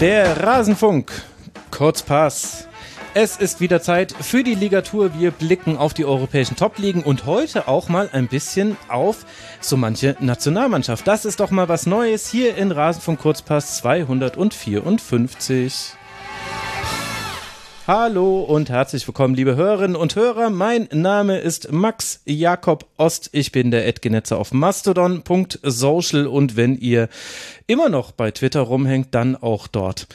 Der Rasenfunk. Kurzpass. Es ist wieder Zeit für die Ligatur. Wir blicken auf die europäischen Top-Ligen und heute auch mal ein bisschen auf so manche Nationalmannschaft. Das ist doch mal was Neues hier in Rasenfunk Kurzpass 254. Hallo und herzlich willkommen, liebe Hörerinnen und Hörer. Mein Name ist Max Jakob Ost. Ich bin der Edgenetzer auf mastodon.social und wenn ihr immer noch bei Twitter rumhängt, dann auch dort.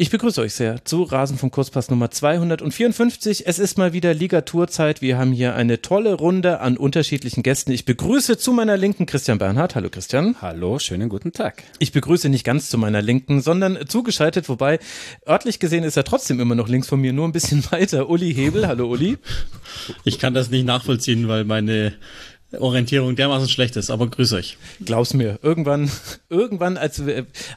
Ich begrüße euch sehr zu Rasenfunk Kurzpass Nummer 254. Es ist mal wieder Ligaturzeit. Wir haben hier eine tolle Runde an unterschiedlichen Gästen. Ich begrüße zu meiner Linken Christian Bernhard. Hallo Christian. Hallo, schönen guten Tag. Ich begrüße nicht ganz zu meiner Linken, sondern zugeschaltet, wobei örtlich gesehen ist er trotzdem immer noch links von mir, nur ein bisschen weiter. Uli Hebel. Hallo Uli. Ich kann das nicht nachvollziehen, weil meine Orientierung dermaßen schlecht ist, aber grüß euch. Glaub's mir, irgendwann, irgendwann, als,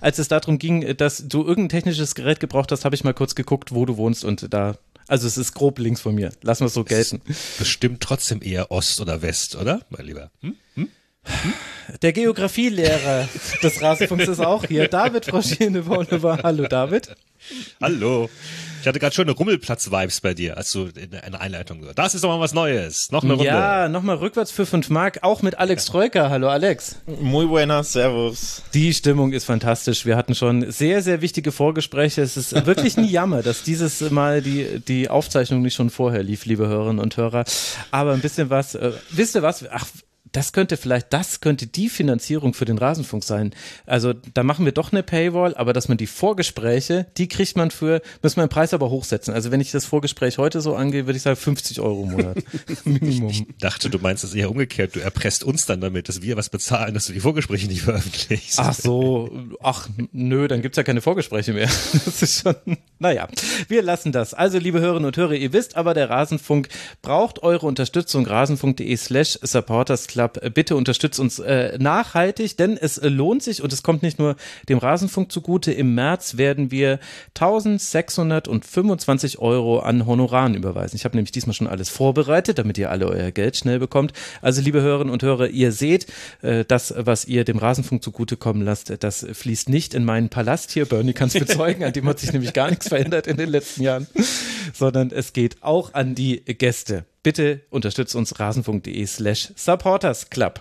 als es darum ging, dass du irgendein technisches Gerät gebraucht hast, habe ich mal kurz geguckt, wo du wohnst und da, also es ist grob links von mir. Lassen wir es so gelten. Bestimmt trotzdem eher Ost oder West, oder? Mein Lieber. Hm? Hm? Hm? Der Geografielehrer des Rasenfunks ist auch hier. David Froschine Hallo David. Hallo. Ich hatte gerade schon eine Rummelplatz-Vibes bei dir, als du in einer Einleitung gehört. Das ist doch mal was Neues. Noch eine Runde. Ja, nochmal rückwärts für 5 Mark, auch mit Alex Troika. Hallo Alex. Muy buenas, servus. Die Stimmung ist fantastisch. Wir hatten schon sehr, sehr wichtige Vorgespräche. Es ist wirklich ein Jammer, dass dieses Mal die, die Aufzeichnung nicht schon vorher lief, liebe Hörerinnen und Hörer. Aber ein bisschen was, äh, wisst ihr was? Ach, das könnte vielleicht, das könnte die Finanzierung für den Rasenfunk sein. Also da machen wir doch eine Paywall, aber dass man die Vorgespräche, die kriegt man für, müssen wir den Preis aber hochsetzen. Also wenn ich das Vorgespräch heute so angehe, würde ich sagen 50 Euro im Monat. Minimum. Ich dachte, du meinst es eher umgekehrt. Du erpresst uns dann damit, dass wir was bezahlen, dass du die Vorgespräche nicht veröffentlichst. Ach so, ach nö, dann gibt's ja keine Vorgespräche mehr. Das ist schon, naja, wir lassen das. Also liebe Hörerinnen und Hörer, ihr wisst aber, der Rasenfunk braucht eure Unterstützung. Rasenfunk.de slash supporters Club. Bitte unterstützt uns äh, nachhaltig, denn es äh, lohnt sich und es kommt nicht nur dem Rasenfunk zugute. Im März werden wir 1625 Euro an Honoraren überweisen. Ich habe nämlich diesmal schon alles vorbereitet, damit ihr alle euer Geld schnell bekommt. Also liebe Hörerinnen und Hörer, ihr seht, äh, das, was ihr dem Rasenfunk zugutekommen lasst, das fließt nicht in meinen Palast hier. Bernie kann es bezeugen, an dem hat sich nämlich gar nichts verändert in den letzten Jahren, sondern es geht auch an die Gäste. Bitte unterstützt uns rasenfunk.de slash supportersclub.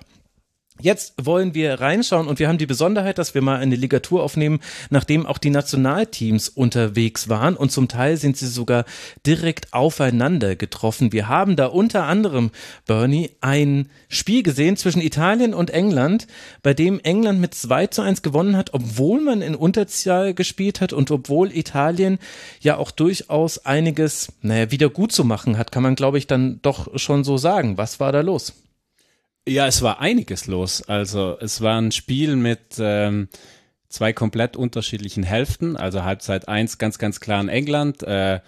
Jetzt wollen wir reinschauen und wir haben die Besonderheit, dass wir mal eine Ligatur aufnehmen, nachdem auch die Nationalteams unterwegs waren und zum Teil sind sie sogar direkt aufeinander getroffen. Wir haben da unter anderem, Bernie, ein Spiel gesehen zwischen Italien und England, bei dem England mit 2 zu 1 gewonnen hat, obwohl man in Unterzahl gespielt hat und obwohl Italien ja auch durchaus einiges, naja, wieder gut zu machen hat, kann man glaube ich dann doch schon so sagen. Was war da los? Ja, es war einiges los. Also es war ein Spiel mit ähm, zwei komplett unterschiedlichen Hälften. Also Halbzeit 1 ganz, ganz klar in England. Äh,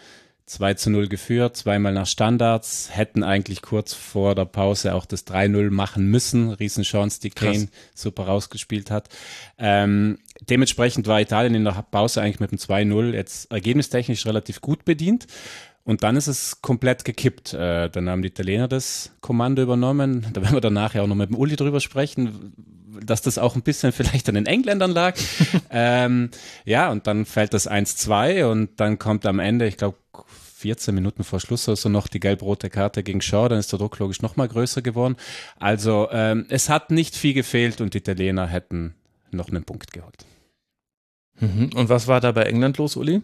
2 zu 0 geführt, zweimal nach Standards, hätten eigentlich kurz vor der Pause auch das 3-0 machen müssen. Riesenchance, die Kane Krass. super rausgespielt hat. Ähm, dementsprechend war Italien in der Pause eigentlich mit dem 2-0 jetzt ergebnistechnisch relativ gut bedient. Und dann ist es komplett gekippt. Äh, dann haben die Italiener das Kommando übernommen. Da werden wir danach ja auch noch mit dem Uli drüber sprechen, dass das auch ein bisschen vielleicht an den Engländern lag. ähm, ja, und dann fällt das 1-2 und dann kommt am Ende, ich glaube, 14 Minuten vor Schluss oder so noch die gelb-rote Karte gegen Shaw, dann ist der Druck logisch noch mal größer geworden. Also ähm, es hat nicht viel gefehlt und die Italiener hätten noch einen Punkt geholt. Mhm. Und was war da bei England los, Uli?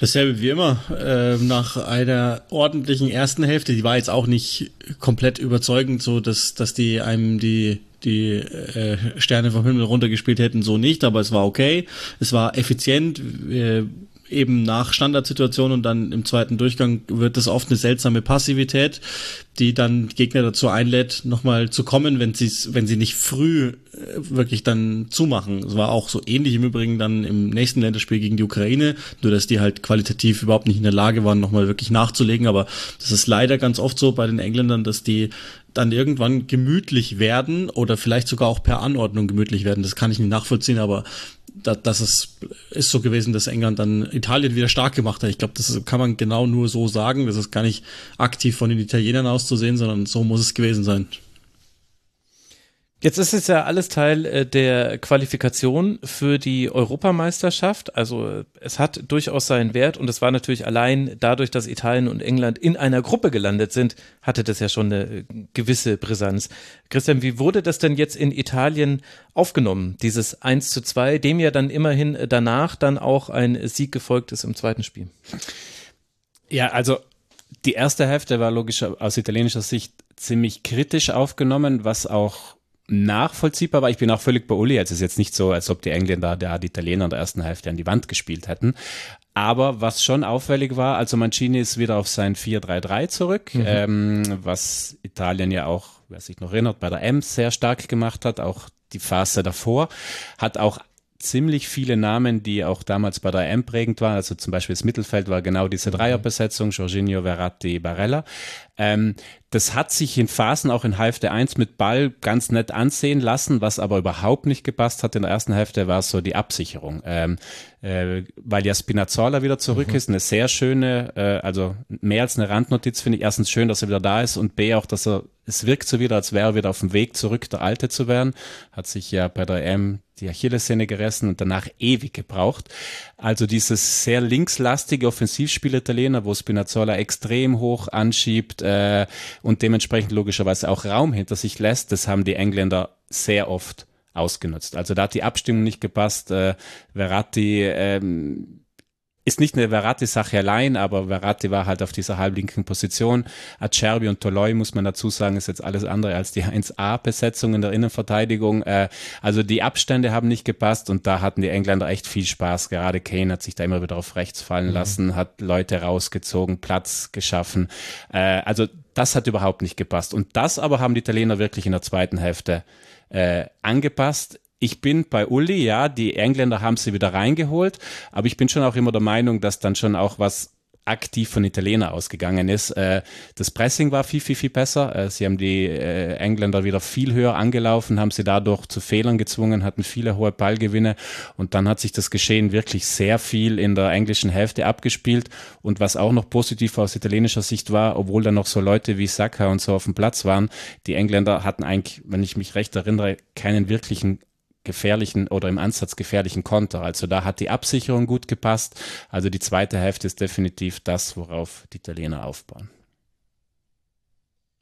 Dasselbe wie immer. Äh, nach einer ordentlichen ersten Hälfte, die war jetzt auch nicht komplett überzeugend, so dass, dass die einem die die äh, Sterne vom Himmel runtergespielt hätten, so nicht, aber es war okay. Es war effizient. Äh, eben nach Standardsituationen und dann im zweiten Durchgang wird das oft eine seltsame Passivität, die dann Gegner dazu einlädt, nochmal zu kommen, wenn sie wenn sie nicht früh äh, wirklich dann zumachen. Es war auch so ähnlich im Übrigen dann im nächsten Länderspiel gegen die Ukraine, nur dass die halt qualitativ überhaupt nicht in der Lage waren, nochmal wirklich nachzulegen. Aber das ist leider ganz oft so bei den Engländern, dass die dann irgendwann gemütlich werden oder vielleicht sogar auch per Anordnung gemütlich werden. Das kann ich nicht nachvollziehen, aber da, das ist, ist so gewesen, dass England dann Italien wieder stark gemacht hat. Ich glaube, das kann man genau nur so sagen. Das ist gar nicht aktiv von den Italienern auszusehen, sondern so muss es gewesen sein. Jetzt ist es ja alles Teil äh, der Qualifikation für die Europameisterschaft. Also äh, es hat durchaus seinen Wert und es war natürlich allein dadurch, dass Italien und England in einer Gruppe gelandet sind, hatte das ja schon eine äh, gewisse Brisanz. Christian, wie wurde das denn jetzt in Italien aufgenommen, dieses 1 zu 2, dem ja dann immerhin danach dann auch ein Sieg gefolgt ist im zweiten Spiel? Ja, also die erste Hälfte war logisch aus italienischer Sicht ziemlich kritisch aufgenommen, was auch nachvollziehbar war. Ich bin auch völlig bei Uli. Es ist jetzt nicht so, als ob die Engländer, der die Italiener in der ersten Hälfte an die Wand gespielt hätten. Aber was schon auffällig war, also Mancini ist wieder auf sein 4-3-3 zurück, mhm. ähm, was Italien ja auch, wer sich noch erinnert, bei der M sehr stark gemacht hat, auch die Phase davor, hat auch ziemlich viele Namen, die auch damals bei der M prägend waren. Also zum Beispiel das Mittelfeld war genau diese mhm. Dreierbesetzung, Jorginho, Verratti, Barella. Ähm, das hat sich in Phasen auch in Hälfte 1 mit Ball ganz nett ansehen lassen, was aber überhaupt nicht gepasst hat in der ersten Hälfte, war so die Absicherung. Ähm, äh, weil ja Spinazzola wieder zurück mhm. ist, eine sehr schöne, äh, also mehr als eine Randnotiz finde ich. Erstens schön, dass er wieder da ist und B auch, dass er, es wirkt so wieder, als wäre er wieder auf dem Weg zurück, der Alte zu werden. Hat sich ja bei der M die Achillessehne gerissen und danach ewig gebraucht. Also dieses sehr linkslastige Offensivspiel Italiener, wo Spinazzola extrem hoch anschiebt äh, und dementsprechend logischerweise auch Raum hinter sich lässt, das haben die Engländer sehr oft ausgenutzt. Also da hat die Abstimmung nicht gepasst. Äh, Verratti ähm, ist nicht eine Verratti-Sache allein, aber Verratti war halt auf dieser halblinken Position. Acerbi und Toloi, muss man dazu sagen, ist jetzt alles andere als die 1A-Besetzung in der Innenverteidigung. Äh, also die Abstände haben nicht gepasst und da hatten die Engländer echt viel Spaß. Gerade Kane hat sich da immer wieder auf rechts fallen mhm. lassen, hat Leute rausgezogen, Platz geschaffen. Äh, also das hat überhaupt nicht gepasst. Und das aber haben die Italiener wirklich in der zweiten Hälfte äh, angepasst. Ich bin bei Uli, ja, die Engländer haben sie wieder reingeholt, aber ich bin schon auch immer der Meinung, dass dann schon auch was aktiv von Italiener ausgegangen ist. Äh, das Pressing war viel, viel, viel besser. Äh, sie haben die äh, Engländer wieder viel höher angelaufen, haben sie dadurch zu Fehlern gezwungen, hatten viele hohe Ballgewinne und dann hat sich das Geschehen wirklich sehr viel in der englischen Hälfte abgespielt und was auch noch positiv aus italienischer Sicht war, obwohl da noch so Leute wie Saka und so auf dem Platz waren, die Engländer hatten eigentlich, wenn ich mich recht erinnere, keinen wirklichen gefährlichen oder im Ansatz gefährlichen Konter. Also da hat die Absicherung gut gepasst. Also die zweite Hälfte ist definitiv das, worauf die Italiener aufbauen.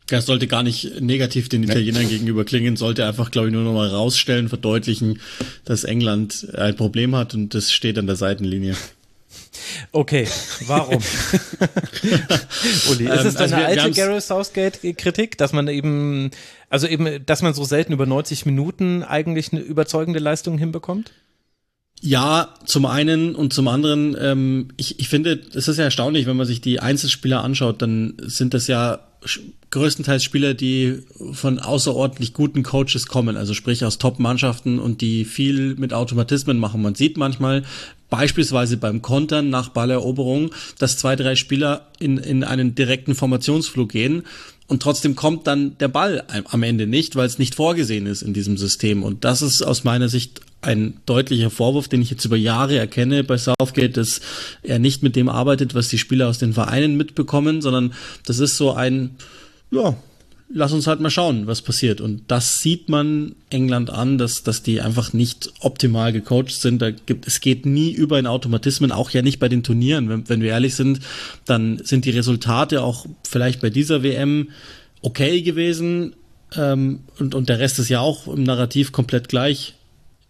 Das sollte gar nicht negativ den Italienern gegenüber klingen, sollte einfach, glaube ich, nur nochmal rausstellen, verdeutlichen, dass England ein Problem hat und das steht an der Seitenlinie. Okay, warum? Uli, ist es deine ähm, also alte Gareth Southgate-Kritik, dass man eben, also eben, dass man so selten über 90 Minuten eigentlich eine überzeugende Leistung hinbekommt? Ja, zum einen und zum anderen, ähm, ich, ich finde, es ist ja erstaunlich, wenn man sich die Einzelspieler anschaut, dann sind das ja größtenteils Spieler, die von außerordentlich guten Coaches kommen, also sprich aus Top-Mannschaften und die viel mit Automatismen machen. Man sieht manchmal beispielsweise beim Kontern nach Balleroberung, dass zwei, drei Spieler in, in einen direkten Formationsflug gehen und trotzdem kommt dann der Ball am Ende nicht, weil es nicht vorgesehen ist in diesem System. Und das ist aus meiner Sicht ein deutlicher Vorwurf, den ich jetzt über Jahre erkenne bei Southgate, dass er nicht mit dem arbeitet, was die Spieler aus den Vereinen mitbekommen, sondern das ist so ein, ja, lass uns halt mal schauen, was passiert. Und das sieht man England an, dass, dass die einfach nicht optimal gecoacht sind. Da gibt, es geht nie über in Automatismen, auch ja nicht bei den Turnieren. Wenn, wenn wir ehrlich sind, dann sind die Resultate auch vielleicht bei dieser WM okay gewesen. Ähm, und, und der Rest ist ja auch im Narrativ komplett gleich.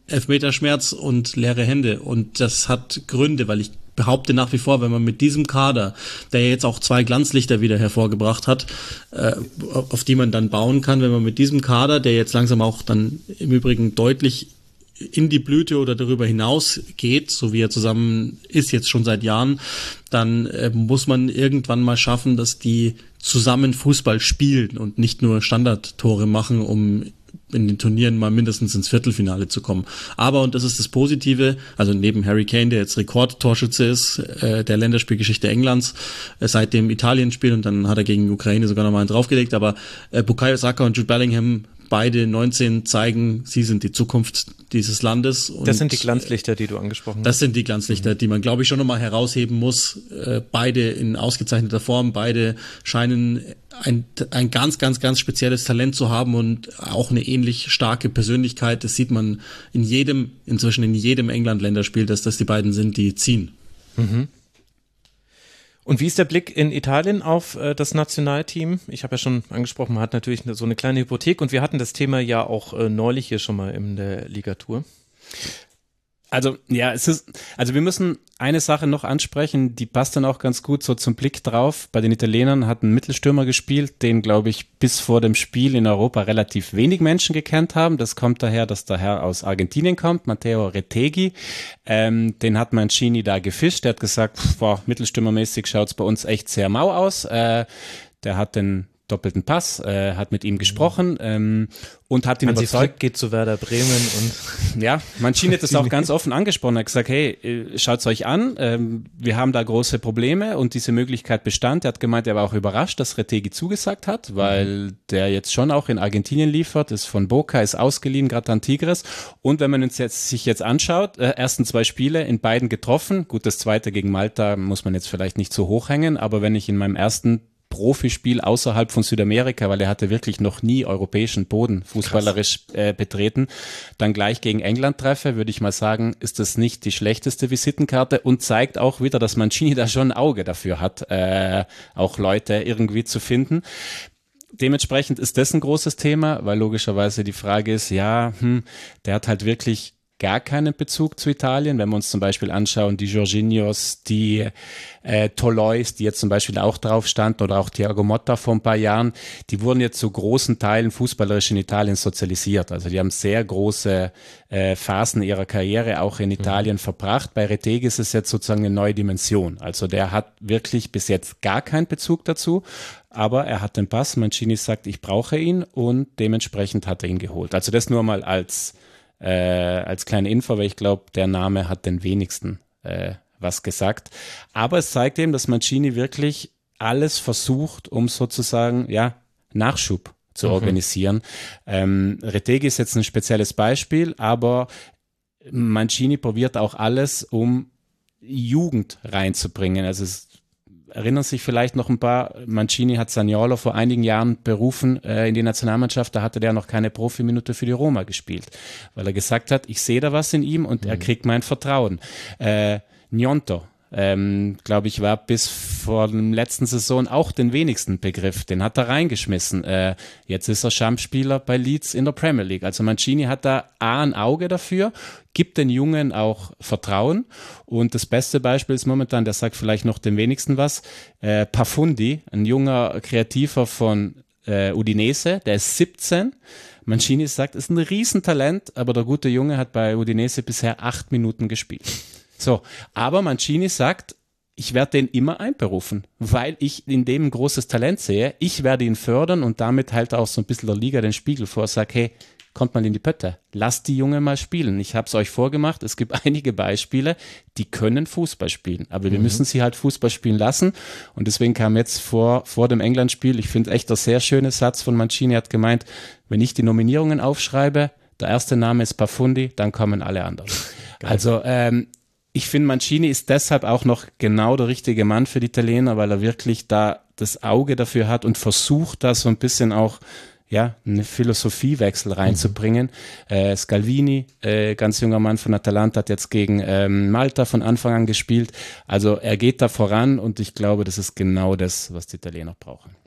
Elfmeterschmerz und leere Hände. Und das hat Gründe, weil ich behaupte nach wie vor, wenn man mit diesem Kader, der jetzt auch zwei Glanzlichter wieder hervorgebracht hat, äh, auf die man dann bauen kann, wenn man mit diesem Kader, der jetzt langsam auch dann im Übrigen deutlich in die Blüte oder darüber hinaus geht, so wie er zusammen ist jetzt schon seit Jahren, dann äh, muss man irgendwann mal schaffen, dass die zusammen Fußball spielen und nicht nur Standardtore machen, um in den Turnieren mal mindestens ins Viertelfinale zu kommen. Aber, und das ist das Positive, also neben Harry Kane, der jetzt Rekordtorschütze ist, äh, der Länderspielgeschichte Englands, äh, seit dem Italien-Spiel und dann hat er gegen Ukraine sogar nochmal einen draufgelegt, aber äh, Bukayo Saka und Jude Bellingham beide 19 zeigen, sie sind die Zukunft dieses Landes. das sind die Glanzlichter, die du angesprochen hast. Das sind die Glanzlichter, die man, glaube ich, schon nochmal herausheben muss. Äh, beide in ausgezeichneter Form, beide scheinen ein, ein ganz, ganz, ganz spezielles Talent zu haben und auch eine ähnlich starke Persönlichkeit. Das sieht man in jedem, inzwischen in jedem England-Länderspiel, dass das die beiden sind, die ziehen. Mhm. Und wie ist der Blick in Italien auf äh, das Nationalteam? Ich habe ja schon angesprochen, man hat natürlich so eine kleine Hypothek und wir hatten das Thema ja auch äh, neulich hier schon mal in der Ligatur. Also ja, es ist, also wir müssen eine Sache noch ansprechen, die passt dann auch ganz gut so zum Blick drauf. Bei den Italienern hat ein Mittelstürmer gespielt, den glaube ich bis vor dem Spiel in Europa relativ wenig Menschen gekannt haben. Das kommt daher, dass der Herr aus Argentinien kommt, Matteo Retegui. Ähm, den hat Mancini da gefischt. Der hat gesagt, boah, mittelstürmermäßig schaut's bei uns echt sehr mau aus. Äh, der hat den doppelten Pass, äh, hat mit ihm gesprochen ähm, und hat ihn Hansi überzeugt. Flick geht zu Werder Bremen und ja, Mancini hat das auch ganz offen angesprochen. Er hat gesagt, hey, äh, schaut's euch an, ähm, wir haben da große Probleme und diese Möglichkeit bestand. Er hat gemeint, er war auch überrascht, dass Retegi zugesagt hat, weil mhm. der jetzt schon auch in Argentinien liefert, ist von Boca, ist ausgeliehen, gerade an Tigres. Und wenn man uns jetzt, sich jetzt anschaut, äh, ersten zwei Spiele in beiden getroffen. Gut, das zweite gegen Malta muss man jetzt vielleicht nicht so hoch hängen, aber wenn ich in meinem ersten Profispiel außerhalb von Südamerika, weil er hatte wirklich noch nie europäischen Boden fußballerisch äh, betreten, dann gleich gegen England treffe, würde ich mal sagen, ist das nicht die schlechteste Visitenkarte und zeigt auch wieder, dass Mancini da schon ein Auge dafür hat, äh, auch Leute irgendwie zu finden. Dementsprechend ist das ein großes Thema, weil logischerweise die Frage ist, ja, hm, der hat halt wirklich gar keinen Bezug zu Italien. Wenn wir uns zum Beispiel anschauen, die Jorginhos, die äh, Tolois, die jetzt zum Beispiel auch drauf standen, oder auch Thiago Motta vor ein paar Jahren, die wurden jetzt zu großen Teilen fußballerisch in Italien sozialisiert. Also die haben sehr große äh, Phasen ihrer Karriere auch in Italien mhm. verbracht. Bei Reteg ist es jetzt sozusagen eine neue Dimension. Also der hat wirklich bis jetzt gar keinen Bezug dazu, aber er hat den Pass. Mancini sagt, ich brauche ihn und dementsprechend hat er ihn geholt. Also das nur mal als äh, als kleine Info, weil ich glaube, der Name hat den wenigsten äh, was gesagt. Aber es zeigt eben, dass Mancini wirklich alles versucht, um sozusagen, ja, Nachschub zu mhm. organisieren. Ähm, Retegi ist jetzt ein spezielles Beispiel, aber Mancini probiert auch alles, um Jugend reinzubringen. Also es erinnern sich vielleicht noch ein paar, Mancini hat Saniolo vor einigen Jahren berufen äh, in die Nationalmannschaft, da hatte der noch keine Profiminute für die Roma gespielt, weil er gesagt hat, ich sehe da was in ihm und mhm. er kriegt mein Vertrauen. Äh, Gnonto, ähm, glaube ich, war bis vor dem letzten Saison auch den wenigsten Begriff. Den hat er reingeschmissen. Äh, jetzt ist er Stammspieler bei Leeds in der Premier League. Also Mancini hat da A ein Auge dafür, gibt den Jungen auch Vertrauen. Und das beste Beispiel ist momentan, der sagt vielleicht noch den wenigsten was, äh, Pafundi, ein junger Kreativer von äh, Udinese, der ist 17. Mancini sagt, ist ein Riesentalent, aber der gute Junge hat bei Udinese bisher acht Minuten gespielt. So, aber Mancini sagt, ich werde den immer einberufen, weil ich in dem ein großes Talent sehe. Ich werde ihn fördern und damit halt auch so ein bisschen der Liga den Spiegel vor, sag, hey, kommt mal in die Pötte. Lasst die Junge mal spielen. Ich habe es euch vorgemacht. Es gibt einige Beispiele, die können Fußball spielen. Aber wir mhm. müssen sie halt Fußball spielen lassen. Und deswegen kam jetzt vor, vor dem England-Spiel, ich finde echt ein sehr schöner Satz von Mancini, hat gemeint, wenn ich die Nominierungen aufschreibe, der erste Name ist Pafundi, dann kommen alle anderen. Geil. Also ähm, ich finde, Mancini ist deshalb auch noch genau der richtige Mann für die Italiener, weil er wirklich da das Auge dafür hat und versucht, da so ein bisschen auch ja, eine Philosophiewechsel reinzubringen. Mhm. Äh, Scalvini, äh, ganz junger Mann von Atalanta, hat jetzt gegen ähm, Malta von Anfang an gespielt. Also er geht da voran und ich glaube, das ist genau das, was die Italiener brauchen.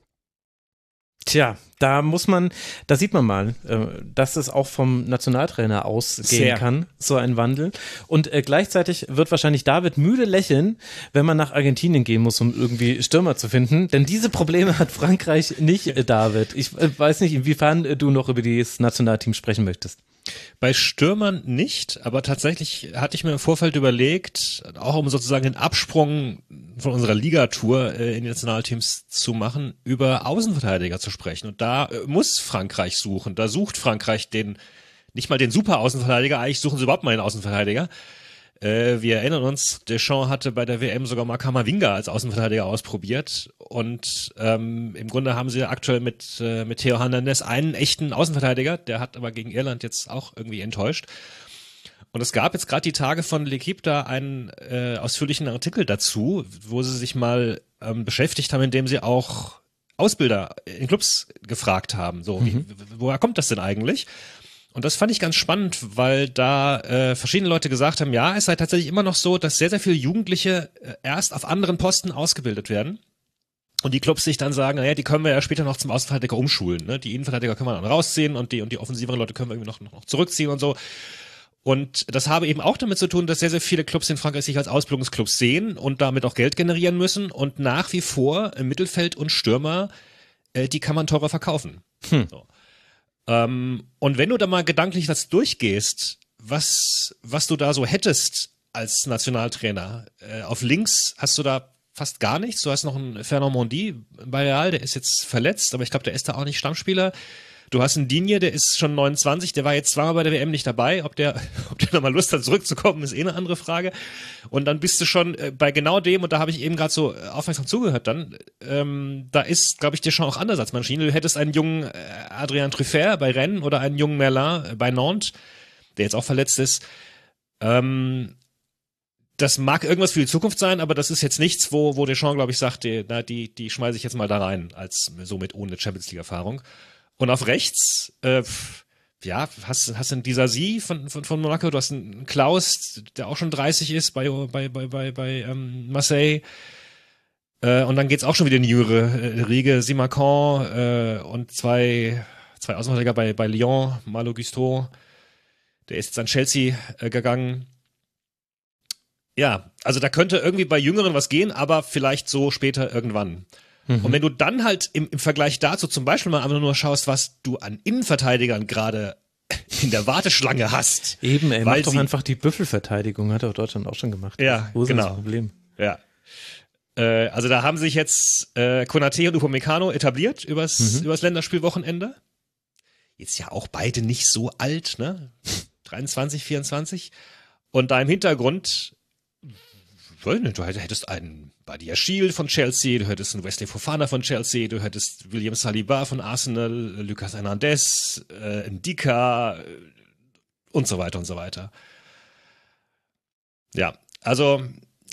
Tja, da muss man, da sieht man mal, äh, dass es auch vom Nationaltrainer ausgehen kann, so ein Wandel. Und äh, gleichzeitig wird wahrscheinlich David müde lächeln, wenn man nach Argentinien gehen muss, um irgendwie Stürmer zu finden. Denn diese Probleme hat Frankreich nicht, äh, David. Ich weiß nicht, inwiefern du noch über das Nationalteam sprechen möchtest. Bei Stürmern nicht, aber tatsächlich hatte ich mir im Vorfeld überlegt, auch um sozusagen den Absprung von unserer Ligatour äh, in die Nationalteams zu machen, über Außenverteidiger zu sprechen. Und da äh, muss Frankreich suchen. Da sucht Frankreich den, nicht mal den super Außenverteidiger, eigentlich suchen sie überhaupt mal einen Außenverteidiger. Äh, wir erinnern uns, Deschamps hatte bei der WM sogar mal Kamavinga als Außenverteidiger ausprobiert und ähm, im Grunde haben sie aktuell mit, äh, mit Theo Hernandez einen echten Außenverteidiger, der hat aber gegen Irland jetzt auch irgendwie enttäuscht. Und es gab jetzt gerade die Tage von L'Equipe da einen äh, ausführlichen Artikel dazu, wo sie sich mal ähm, beschäftigt haben, indem sie auch Ausbilder in Clubs gefragt haben. So, mhm. wie, woher kommt das denn eigentlich? Und das fand ich ganz spannend, weil da äh, verschiedene Leute gesagt haben, ja, es sei tatsächlich immer noch so, dass sehr, sehr viele Jugendliche äh, erst auf anderen Posten ausgebildet werden. Und die Clubs sich dann sagen, naja, die können wir ja später noch zum Außenverteidiger umschulen. Ne? Die Innenverteidiger können wir dann rausziehen und die, und die offensiveren Leute können wir irgendwie noch, noch zurückziehen und so. Und das habe eben auch damit zu tun, dass sehr, sehr viele Clubs in Frankreich sich als Ausbildungsclubs sehen und damit auch Geld generieren müssen und nach wie vor im Mittelfeld und Stürmer, äh, die kann man teurer verkaufen. Hm. So. Ähm, und wenn du da mal gedanklich das durchgehst, was, was du da so hättest als Nationaltrainer, äh, auf links hast du da fast gar nichts. Du hast noch einen Fernand Mondi bei Real, der ist jetzt verletzt, aber ich glaube, der ist da auch nicht Stammspieler. Du hast einen Digne, der ist schon 29, der war jetzt zweimal bei der WM nicht dabei. Ob der, ob der nochmal Lust hat, zurückzukommen, ist eh eine andere Frage. Und dann bist du schon äh, bei genau dem, und da habe ich eben gerade so äh, aufmerksam zugehört dann, ähm, da ist, glaube ich, dir schon auch anders als Maschine. Du hättest einen jungen äh, Adrian Truffert bei Rennes oder einen jungen Merlin bei Nantes, der jetzt auch verletzt ist. Ähm, das mag irgendwas für die Zukunft sein, aber das ist jetzt nichts, wo, wo Deschamps, glaube ich, sagt, die, die, die schmeiße ich jetzt mal da rein, als somit ohne Champions League-Erfahrung. Und auf rechts, äh, ja, hast, hast einen Disasi von, von, von Monaco, du hast einen Klaus, der auch schon 30 ist bei, bei, bei, bei, bei ähm, Marseille. Äh, und dann geht's auch schon wieder in die jüngere äh, Riege, Simacan äh, und zwei, zwei Außenverteidiger bei, bei Lyon, Malo Gusto. Der ist jetzt an Chelsea äh, gegangen. Ja, also da könnte irgendwie bei Jüngeren was gehen, aber vielleicht so später irgendwann. Mhm. Und wenn du dann halt im, im Vergleich dazu zum Beispiel mal einfach nur schaust, was du an Innenverteidigern gerade in der Warteschlange hast. Eben, ey, mach doch einfach die Büffelverteidigung, hat auch Deutschland auch schon gemacht. Ja, Wo ist genau. das Problem? Ja. Äh, also da haben sich jetzt äh, Konate und Upamecano etabliert übers, mhm. übers Länderspielwochenende. Jetzt ja auch beide nicht so alt, ne? 23, 24. Und da im Hintergrund du hättest einen Badia Shield von Chelsea, du hättest einen Wesley Fofana von Chelsea, du hättest William Saliba von Arsenal, Lucas Hernandez, äh, Ndika äh, und so weiter und so weiter. Ja, also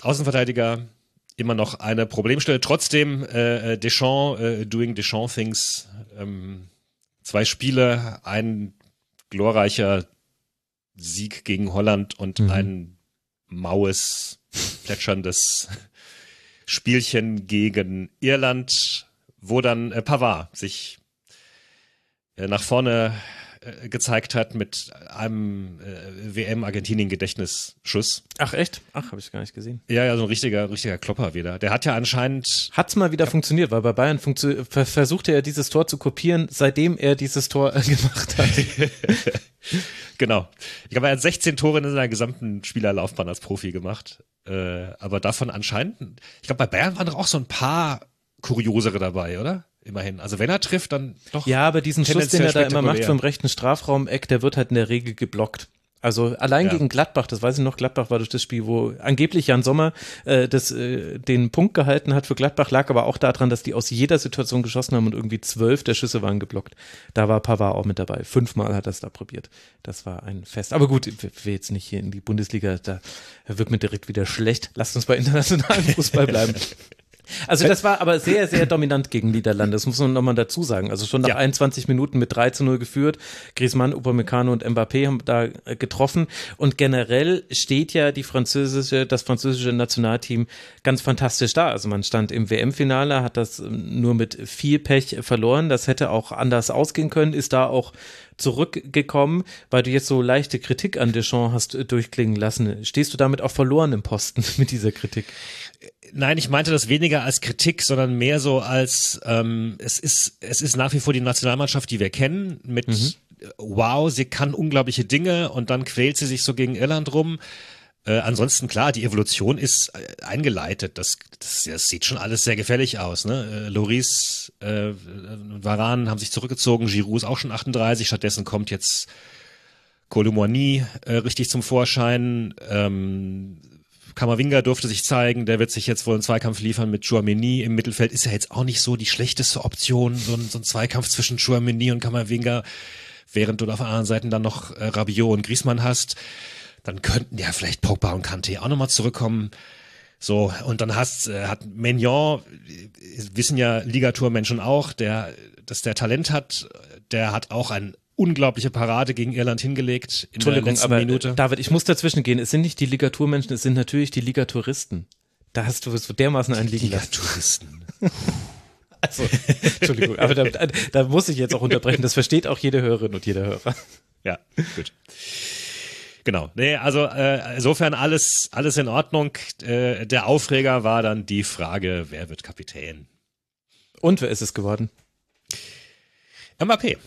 Außenverteidiger immer noch eine Problemstelle. Trotzdem äh, äh Deschamps, äh, doing Deschamps things. Ähm, zwei Spiele, ein glorreicher Sieg gegen Holland und mhm. ein maues plätscherndes Spielchen gegen Irland, wo dann äh, Pavard sich äh, nach vorne äh, gezeigt hat mit einem äh, WM-Argentinien-Gedächtnisschuss. Ach echt? Ach, habe ich gar nicht gesehen. Ja, ja, so ein richtiger, richtiger Klopper wieder. Der hat ja anscheinend. Hat's mal wieder ja. funktioniert, weil bei Bayern ver versuchte er dieses Tor zu kopieren, seitdem er dieses Tor äh, gemacht hat. genau. Ich glaube, er hat 16 Tore in seiner gesamten Spielerlaufbahn als Profi gemacht. Äh, aber davon anscheinend, ich glaube, bei Bayern waren doch auch so ein paar kuriosere dabei, oder? Immerhin. Also wenn er trifft, dann doch. Ja, aber diesen Schuss, den er da immer macht vom rechten Strafraum-Eck, der wird halt in der Regel geblockt. Also allein ja. gegen Gladbach, das weiß ich noch, Gladbach war durch das Spiel, wo angeblich Jan Sommer äh, das, äh, den Punkt gehalten hat für Gladbach, lag aber auch daran, dass die aus jeder Situation geschossen haben und irgendwie zwölf der Schüsse waren geblockt. Da war Pavard auch mit dabei. Fünfmal hat er es da probiert. Das war ein Fest. Aber gut, wir, wir jetzt nicht hier in die Bundesliga, da wird mir direkt wieder schlecht. Lasst uns bei internationalen Fußball bleiben. Also das war aber sehr, sehr dominant gegen Niederlande, das muss man nochmal dazu sagen. Also schon nach ja. 21 Minuten mit 3 zu 0 geführt. Griezmann, Upamecano und Mbappé haben da äh, getroffen. Und generell steht ja die französische, das französische Nationalteam ganz fantastisch da. Also man stand im WM-Finale, hat das ähm, nur mit viel Pech verloren. Das hätte auch anders ausgehen können, ist da auch zurückgekommen, weil du jetzt so leichte Kritik an Deschamps hast äh, durchklingen lassen. Stehst du damit auch verloren im Posten mit dieser Kritik? Nein, ich meinte das weniger als Kritik, sondern mehr so als ähm, es ist es ist nach wie vor die Nationalmannschaft, die wir kennen mit mhm. Wow, sie kann unglaubliche Dinge und dann quält sie sich so gegen Irland rum. Äh, ansonsten klar, die Evolution ist äh, eingeleitet. Das, das, das sieht schon alles sehr gefährlich aus. Ne? Äh, Loris, äh, Varan haben sich zurückgezogen, Giroud ist auch schon 38. Stattdessen kommt jetzt Kolumani äh, richtig zum Vorschein. Ähm, Kamavinga durfte sich zeigen, der wird sich jetzt wohl einen Zweikampf liefern mit Chouameni im Mittelfeld. Ist ja jetzt auch nicht so die schlechteste Option, so ein, so ein Zweikampf zwischen Chouameni und Kamavinga, während du auf der anderen Seite dann noch äh, Rabiot und Griezmann hast. Dann könnten ja vielleicht Pogba und Kante auch nochmal zurückkommen. So, und dann hast, äh, hat Maignan, äh, wissen ja Ligaturmenschen auch, der, dass der Talent hat, der hat auch ein unglaubliche Parade gegen Irland hingelegt in der letzten aber, äh, Minute. David, ich muss dazwischen gehen. Es sind nicht die Ligaturmenschen, es sind natürlich die Ligaturisten. Da hast du so dermaßen einen liegen lassen. Ligaturisten. Also, Entschuldigung, aber da, da muss ich jetzt auch unterbrechen. Das versteht auch jede Hörerin und jeder Hörer. Ja, gut. Genau. Nee, also äh, insofern alles, alles in Ordnung. Äh, der Aufreger war dann die Frage, wer wird Kapitän? Und wer ist es geworden? MAP.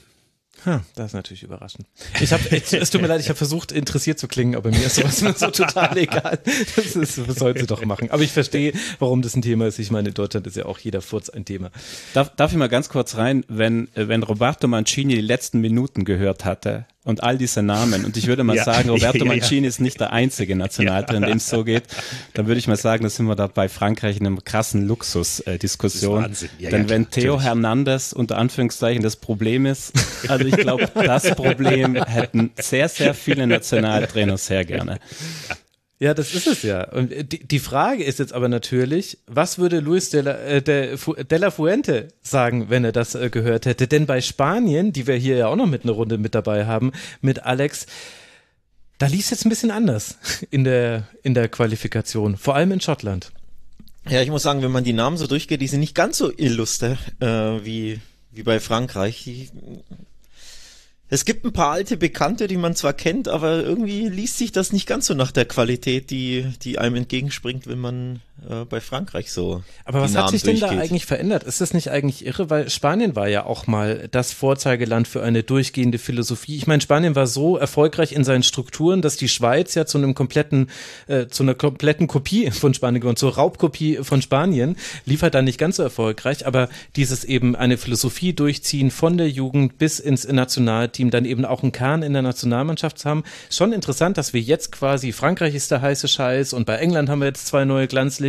Ha, das ist natürlich überraschend. Ich hab, es tut mir leid, ich habe versucht, interessiert zu klingen, aber mir ist sowas nur so total egal. Das, ist, das sollen sie doch machen. Aber ich verstehe, warum das ein Thema ist. Ich meine, in Deutschland ist ja auch jeder Furz ein Thema. Darf, darf ich mal ganz kurz rein, wenn, wenn Roberto Mancini die letzten Minuten gehört hatte und all diese Namen, und ich würde mal Ja. sagen, Roberto Ja, ja. Mancini ist nicht der einzige Nationaltrainer, dem es so geht, dann würde ich mal sagen, da sind wir da bei Frankreich in einer krassen Luxus-Diskussion. Ja, Denn wenn Theo natürlich. Hernandez unter Anführungszeichen das Problem ist, also ich glaube, das Problem hätten sehr, sehr viele Nationaltrainer sehr gerne. Ja, das ist es ja. Und die, die Frage ist jetzt aber natürlich, was würde Luis de la, äh, de, de la Fuente sagen, wenn er das äh, gehört hätte? Denn bei Spanien, die wir hier ja auch noch mit einer Runde mit dabei haben, mit Alex, da lief es jetzt ein bisschen anders in der, in der Qualifikation, vor allem in Schottland. Ja, ich muss sagen, wenn man die Namen so durchgeht, die sind nicht ganz so illuster äh, wie, wie bei Frankreich. Die, es gibt ein paar alte Bekannte, die man zwar kennt, aber irgendwie liest sich das nicht ganz so nach der Qualität, die, die einem entgegenspringt, wenn man äh, bei Frankreich so. Aber was hat Namen sich denn da durchgeht. eigentlich verändert? Ist das nicht eigentlich irre? Weil Spanien war ja auch mal das Vorzeigeland für eine durchgehende Philosophie. Ich meine, Spanien war so erfolgreich in seinen Strukturen, dass die Schweiz ja zu einem kompletten, äh, zu einer kompletten Kopie von Spanien geworden, zur Raubkopie von Spanien, liefert da nicht ganz so erfolgreich, aber dieses eben eine Philosophie durchziehen von der Jugend bis ins Nationalteam, dann eben auch einen Kern in der Nationalmannschaft zu haben. Schon interessant, dass wir jetzt quasi, Frankreich ist der heiße Scheiß und bei England haben wir jetzt zwei neue Glanzlichter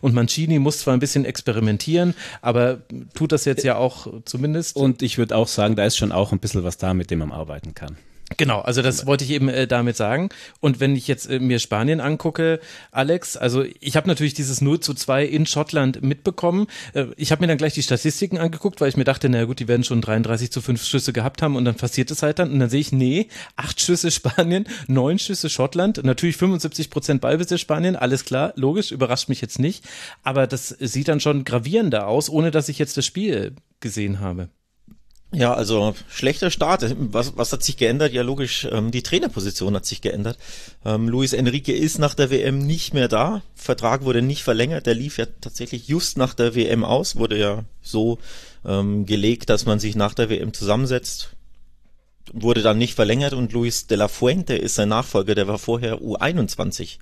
und Mancini muss zwar ein bisschen experimentieren, aber tut das jetzt ja auch zumindest. Und ich würde auch sagen, da ist schon auch ein bisschen was da, mit dem man arbeiten kann. Genau, also das wollte ich eben äh, damit sagen. Und wenn ich jetzt äh, mir Spanien angucke, Alex, also ich habe natürlich dieses 0 zu 2 in Schottland mitbekommen. Äh, ich habe mir dann gleich die Statistiken angeguckt, weil ich mir dachte, na gut, die werden schon 33 zu 5 Schüsse gehabt haben und dann passiert es halt dann. Und dann sehe ich, nee, acht Schüsse Spanien, neun Schüsse Schottland, natürlich 75 Prozent Ballbesitz Spanien, alles klar, logisch, überrascht mich jetzt nicht. Aber das sieht dann schon gravierender aus, ohne dass ich jetzt das Spiel gesehen habe. Ja, also schlechter Start. Was, was hat sich geändert? Ja, logisch, ähm, die Trainerposition hat sich geändert. Ähm, Luis Enrique ist nach der WM nicht mehr da. Vertrag wurde nicht verlängert. Der lief ja tatsächlich just nach der WM aus. Wurde ja so ähm, gelegt, dass man sich nach der WM zusammensetzt. Wurde dann nicht verlängert und Luis de la Fuente ist sein Nachfolger. Der war vorher U21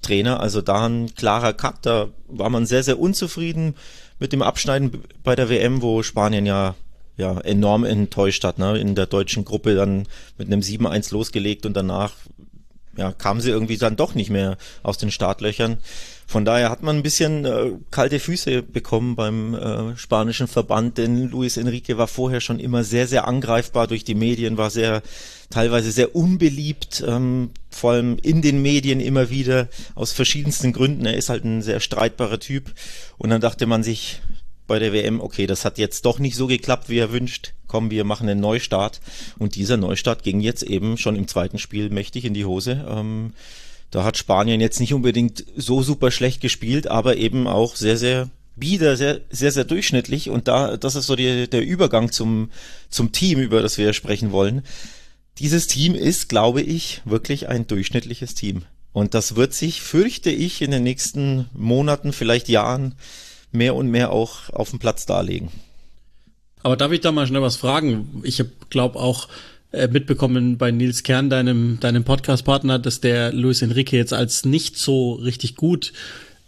Trainer. Also da ein klarer Cut. Da war man sehr, sehr unzufrieden mit dem Abschneiden bei der WM, wo Spanien ja ja, enorm enttäuscht hat, ne? In der deutschen Gruppe dann mit einem 7-1 losgelegt und danach ja, kamen sie irgendwie dann doch nicht mehr aus den Startlöchern. Von daher hat man ein bisschen äh, kalte Füße bekommen beim äh, spanischen Verband, denn Luis Enrique war vorher schon immer sehr, sehr angreifbar durch die Medien, war sehr, teilweise sehr unbeliebt, ähm, vor allem in den Medien immer wieder, aus verschiedensten Gründen. Er ist halt ein sehr streitbarer Typ. Und dann dachte man sich, bei der WM, okay, das hat jetzt doch nicht so geklappt, wie er wünscht. Komm, wir machen einen Neustart. Und dieser Neustart ging jetzt eben schon im zweiten Spiel mächtig in die Hose. Ähm, da hat Spanien jetzt nicht unbedingt so super schlecht gespielt, aber eben auch sehr, sehr bieder, sehr, sehr, sehr durchschnittlich. Und da, das ist so die, der Übergang zum, zum Team, über das wir sprechen wollen. Dieses Team ist, glaube ich, wirklich ein durchschnittliches Team. Und das wird sich, fürchte ich, in den nächsten Monaten, vielleicht Jahren, mehr und mehr auch auf dem Platz darlegen. Aber darf ich da mal schnell was fragen? Ich glaube auch äh, mitbekommen bei Nils Kern, deinem, deinem Podcast-Partner, dass der Luis Enrique jetzt als nicht so richtig gut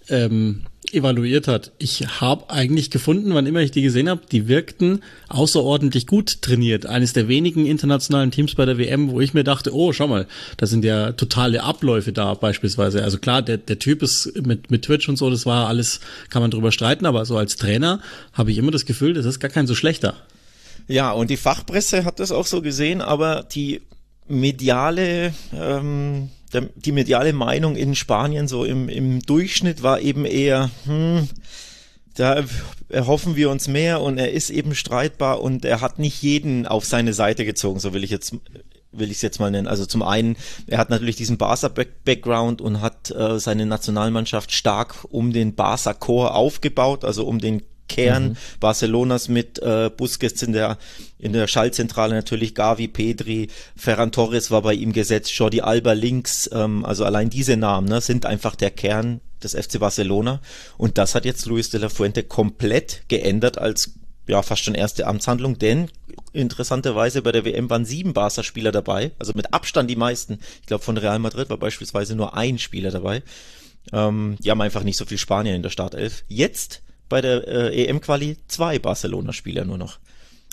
ähm, evaluiert hat. Ich habe eigentlich gefunden, wann immer ich die gesehen habe, die wirkten außerordentlich gut trainiert. Eines der wenigen internationalen Teams bei der WM, wo ich mir dachte, oh, schau mal, da sind ja totale Abläufe da beispielsweise. Also klar, der, der Typ ist mit, mit Twitch und so, das war alles, kann man drüber streiten, aber so als Trainer habe ich immer das Gefühl, das ist gar kein so schlechter. Ja, und die Fachpresse hat das auch so gesehen, aber die mediale ähm, der, die mediale Meinung in Spanien so im, im Durchschnitt war eben eher, hm, da erhoffen wir uns mehr und er ist eben streitbar und er hat nicht jeden auf seine Seite gezogen, so will ich jetzt will ich es jetzt mal nennen. Also zum einen, er hat natürlich diesen Barca-Background und hat äh, seine Nationalmannschaft stark um den Barca-Core aufgebaut, also um den Kern mhm. Barcelonas mit äh, Busquets in der in der Schallzentrale natürlich Gavi, Pedri, Ferran Torres war bei ihm gesetzt, Jordi Alba links, ähm, also allein diese Namen ne, sind einfach der Kern des FC Barcelona und das hat jetzt Luis de la Fuente komplett geändert als ja fast schon erste Amtshandlung, denn interessanterweise bei der WM waren sieben Barca-Spieler dabei, also mit Abstand die meisten. Ich glaube von Real Madrid war beispielsweise nur ein Spieler dabei. Ähm, die haben einfach nicht so viel Spanier in der Startelf. Jetzt bei der äh, EM-Quali zwei Barcelona-Spieler nur noch.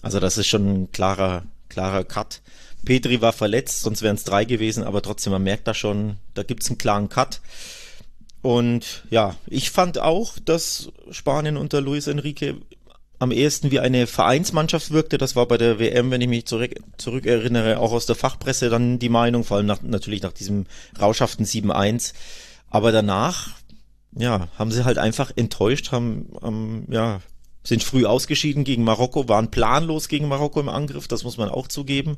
Also das ist schon ein klarer, klarer Cut. Petri war verletzt, sonst wären es drei gewesen, aber trotzdem, man merkt da schon, da gibt's einen klaren Cut. Und ja, ich fand auch, dass Spanien unter Luis Enrique am ehesten wie eine Vereinsmannschaft wirkte. Das war bei der WM, wenn ich mich zurück, zurückerinnere, auch aus der Fachpresse dann die Meinung, vor allem nach, natürlich nach diesem rauschhaften 7-1. Aber danach ja, haben sie halt einfach enttäuscht, haben, ähm, ja, sind früh ausgeschieden gegen Marokko, waren planlos gegen Marokko im Angriff, das muss man auch zugeben.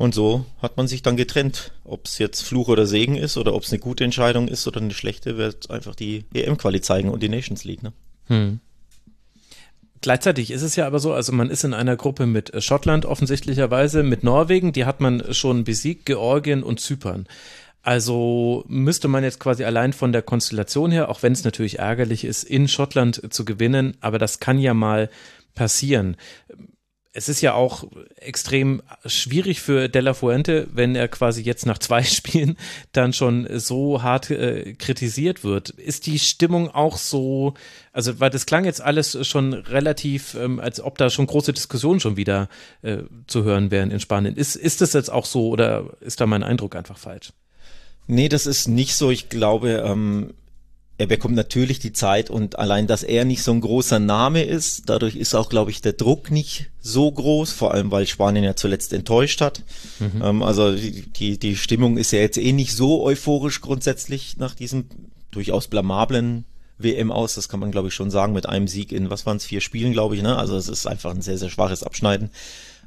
Und so hat man sich dann getrennt. Ob es jetzt Fluch oder Segen ist oder ob es eine gute Entscheidung ist oder eine schlechte, wird einfach die EM-Quali zeigen und die Nations League. Ne? Hm. Gleichzeitig ist es ja aber so, also man ist in einer Gruppe mit Schottland offensichtlicherweise, mit Norwegen, die hat man schon besiegt, Georgien und Zypern. Also müsste man jetzt quasi allein von der Konstellation her, auch wenn es natürlich ärgerlich ist, in Schottland zu gewinnen, aber das kann ja mal passieren. Es ist ja auch extrem schwierig für Della Fuente, wenn er quasi jetzt nach zwei Spielen dann schon so hart äh, kritisiert wird. Ist die Stimmung auch so, also weil das klang jetzt alles schon relativ, ähm, als ob da schon große Diskussionen schon wieder äh, zu hören wären in Spanien. Ist, ist das jetzt auch so oder ist da mein Eindruck einfach falsch? Nee, das ist nicht so. Ich glaube, ähm, er bekommt natürlich die Zeit und allein, dass er nicht so ein großer Name ist, dadurch ist auch, glaube ich, der Druck nicht so groß, vor allem weil Spanien ja zuletzt enttäuscht hat. Mhm. Ähm, also die, die, Stimmung ist ja jetzt eh nicht so euphorisch grundsätzlich nach diesem durchaus blamablen WM aus, das kann man glaube ich schon sagen, mit einem Sieg in, was waren es, vier Spielen, glaube ich, ne? Also es ist einfach ein sehr, sehr schwaches Abschneiden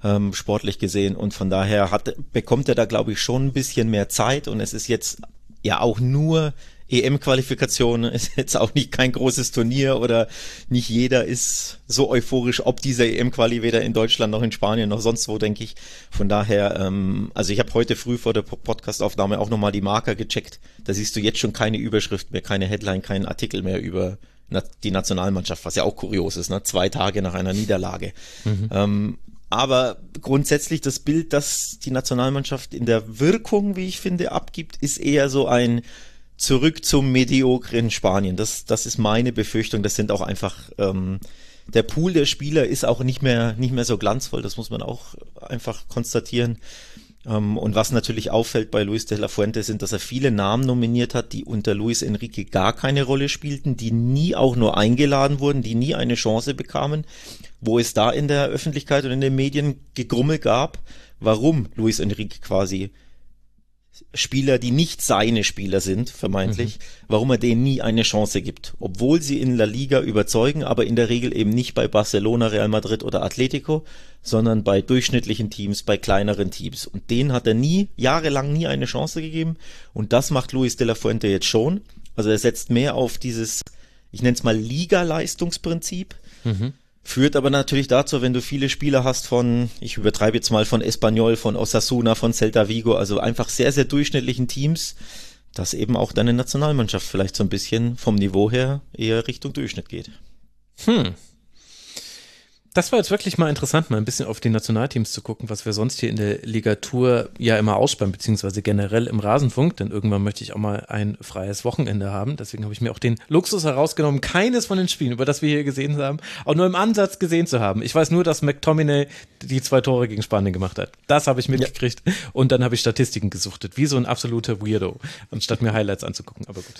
ähm, sportlich gesehen. Und von daher hat, bekommt er da, glaube ich, schon ein bisschen mehr Zeit. Und es ist jetzt ja auch nur EM-Qualifikation ist jetzt auch nicht kein großes Turnier oder nicht jeder ist so euphorisch ob dieser EM-Quali weder in Deutschland noch in Spanien noch sonst wo, denke ich. Von daher, ähm, also ich habe heute früh vor der Podcastaufnahme auch nochmal die Marker gecheckt. Da siehst du jetzt schon keine Überschrift mehr, keine Headline, keinen Artikel mehr über die Nationalmannschaft, was ja auch kurios ist, ne? zwei Tage nach einer Niederlage. Mhm. Ähm, aber grundsätzlich das Bild, das die Nationalmannschaft in der Wirkung, wie ich finde, abgibt, ist eher so ein Zurück zum mediokren Spanien. Das, das ist meine Befürchtung. Das sind auch einfach ähm, der Pool der Spieler ist auch nicht mehr nicht mehr so glanzvoll. Das muss man auch einfach konstatieren. Ähm, und was natürlich auffällt bei Luis de la Fuente sind, dass er viele Namen nominiert hat, die unter Luis Enrique gar keine Rolle spielten, die nie auch nur eingeladen wurden, die nie eine Chance bekamen, wo es da in der Öffentlichkeit und in den Medien Gegrummel gab, warum Luis Enrique quasi Spieler, die nicht seine Spieler sind, vermeintlich, mhm. warum er denen nie eine Chance gibt. Obwohl sie in La Liga überzeugen, aber in der Regel eben nicht bei Barcelona, Real Madrid oder Atletico, sondern bei durchschnittlichen Teams, bei kleineren Teams. Und denen hat er nie, jahrelang nie eine Chance gegeben. Und das macht Luis de la Fuente jetzt schon. Also er setzt mehr auf dieses, ich nenne es mal Liga-Leistungsprinzip. Mhm. Führt aber natürlich dazu, wenn du viele Spieler hast von, ich übertreibe jetzt mal von Espanyol, von Osasuna, von Celta Vigo, also einfach sehr, sehr durchschnittlichen Teams, dass eben auch deine Nationalmannschaft vielleicht so ein bisschen vom Niveau her eher Richtung Durchschnitt geht. Hm. Das war jetzt wirklich mal interessant, mal ein bisschen auf die Nationalteams zu gucken, was wir sonst hier in der Ligatur ja immer ausspannen, beziehungsweise generell im Rasenfunk, denn irgendwann möchte ich auch mal ein freies Wochenende haben. Deswegen habe ich mir auch den Luxus herausgenommen, keines von den Spielen, über das wir hier gesehen haben, auch nur im Ansatz gesehen zu haben. Ich weiß nur, dass McTominay die zwei Tore gegen Spanien gemacht hat. Das habe ich mitgekriegt ja. und dann habe ich Statistiken gesuchtet, wie so ein absoluter Weirdo, anstatt mir Highlights anzugucken, aber gut.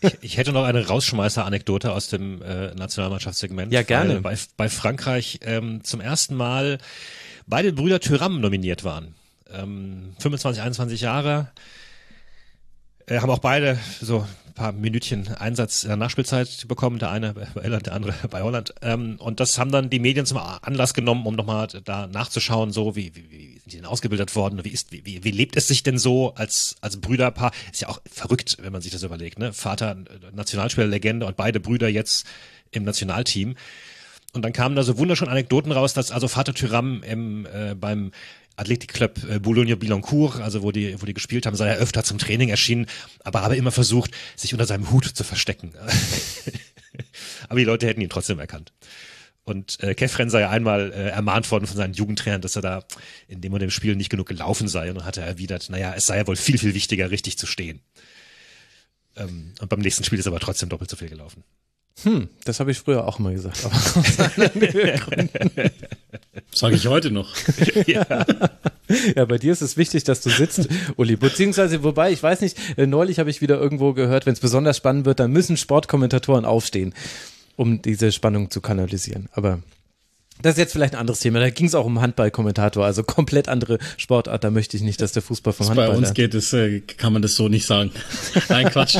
Ich, ich hätte noch eine Rausschmeißer-Anekdote aus dem äh, Nationalmannschaftssegment. Ja, gerne. Bei, bei Frankreich ähm, zum ersten Mal beide Brüder Thuram nominiert waren. Ähm, 25, 21 Jahre. Äh, haben auch beide so paar Minütchen Einsatz in der Nachspielzeit bekommen, der eine bei Irland, der andere bei Holland. Ähm, und das haben dann die Medien zum Anlass genommen, um nochmal da nachzuschauen, so wie, wie, wie sind die denn ausgebildet worden, wie ist, wie, wie, wie lebt es sich denn so als, als Brüderpaar? Ist ja auch verrückt, wenn man sich das überlegt, ne? Vater, Nationalspielerlegende und beide Brüder jetzt im Nationalteam. Und dann kamen da so wunderschöne Anekdoten raus, dass also Vater Tyram im, äh, beim Athletic Club äh, Boulogne-Billancourt, also wo die, wo die gespielt haben, sei er öfter zum Training erschienen, aber habe immer versucht, sich unter seinem Hut zu verstecken. aber die Leute hätten ihn trotzdem erkannt. Und äh, Kefren sei einmal äh, ermahnt worden von seinen Jugendtrainern, dass er da in dem und dem Spiel nicht genug gelaufen sei. Und dann hat er erwidert, naja, es sei ja wohl viel, viel wichtiger, richtig zu stehen. Ähm, und beim nächsten Spiel ist er aber trotzdem doppelt so viel gelaufen. Hm, das habe ich früher auch mal gesagt. Sage ich heute noch. ja. ja, bei dir ist es wichtig, dass du sitzt, Uli. Beziehungsweise, wobei, ich weiß nicht, äh, neulich habe ich wieder irgendwo gehört, wenn es besonders spannend wird, dann müssen Sportkommentatoren aufstehen, um diese Spannung zu kanalisieren. Aber das ist jetzt vielleicht ein anderes Thema. Da ging es auch um Handballkommentator, also komplett andere Sportart. Da möchte ich nicht, dass der Fußball vom Handball. Bei uns geht es, äh, kann man das so nicht sagen. Nein, Quatsch.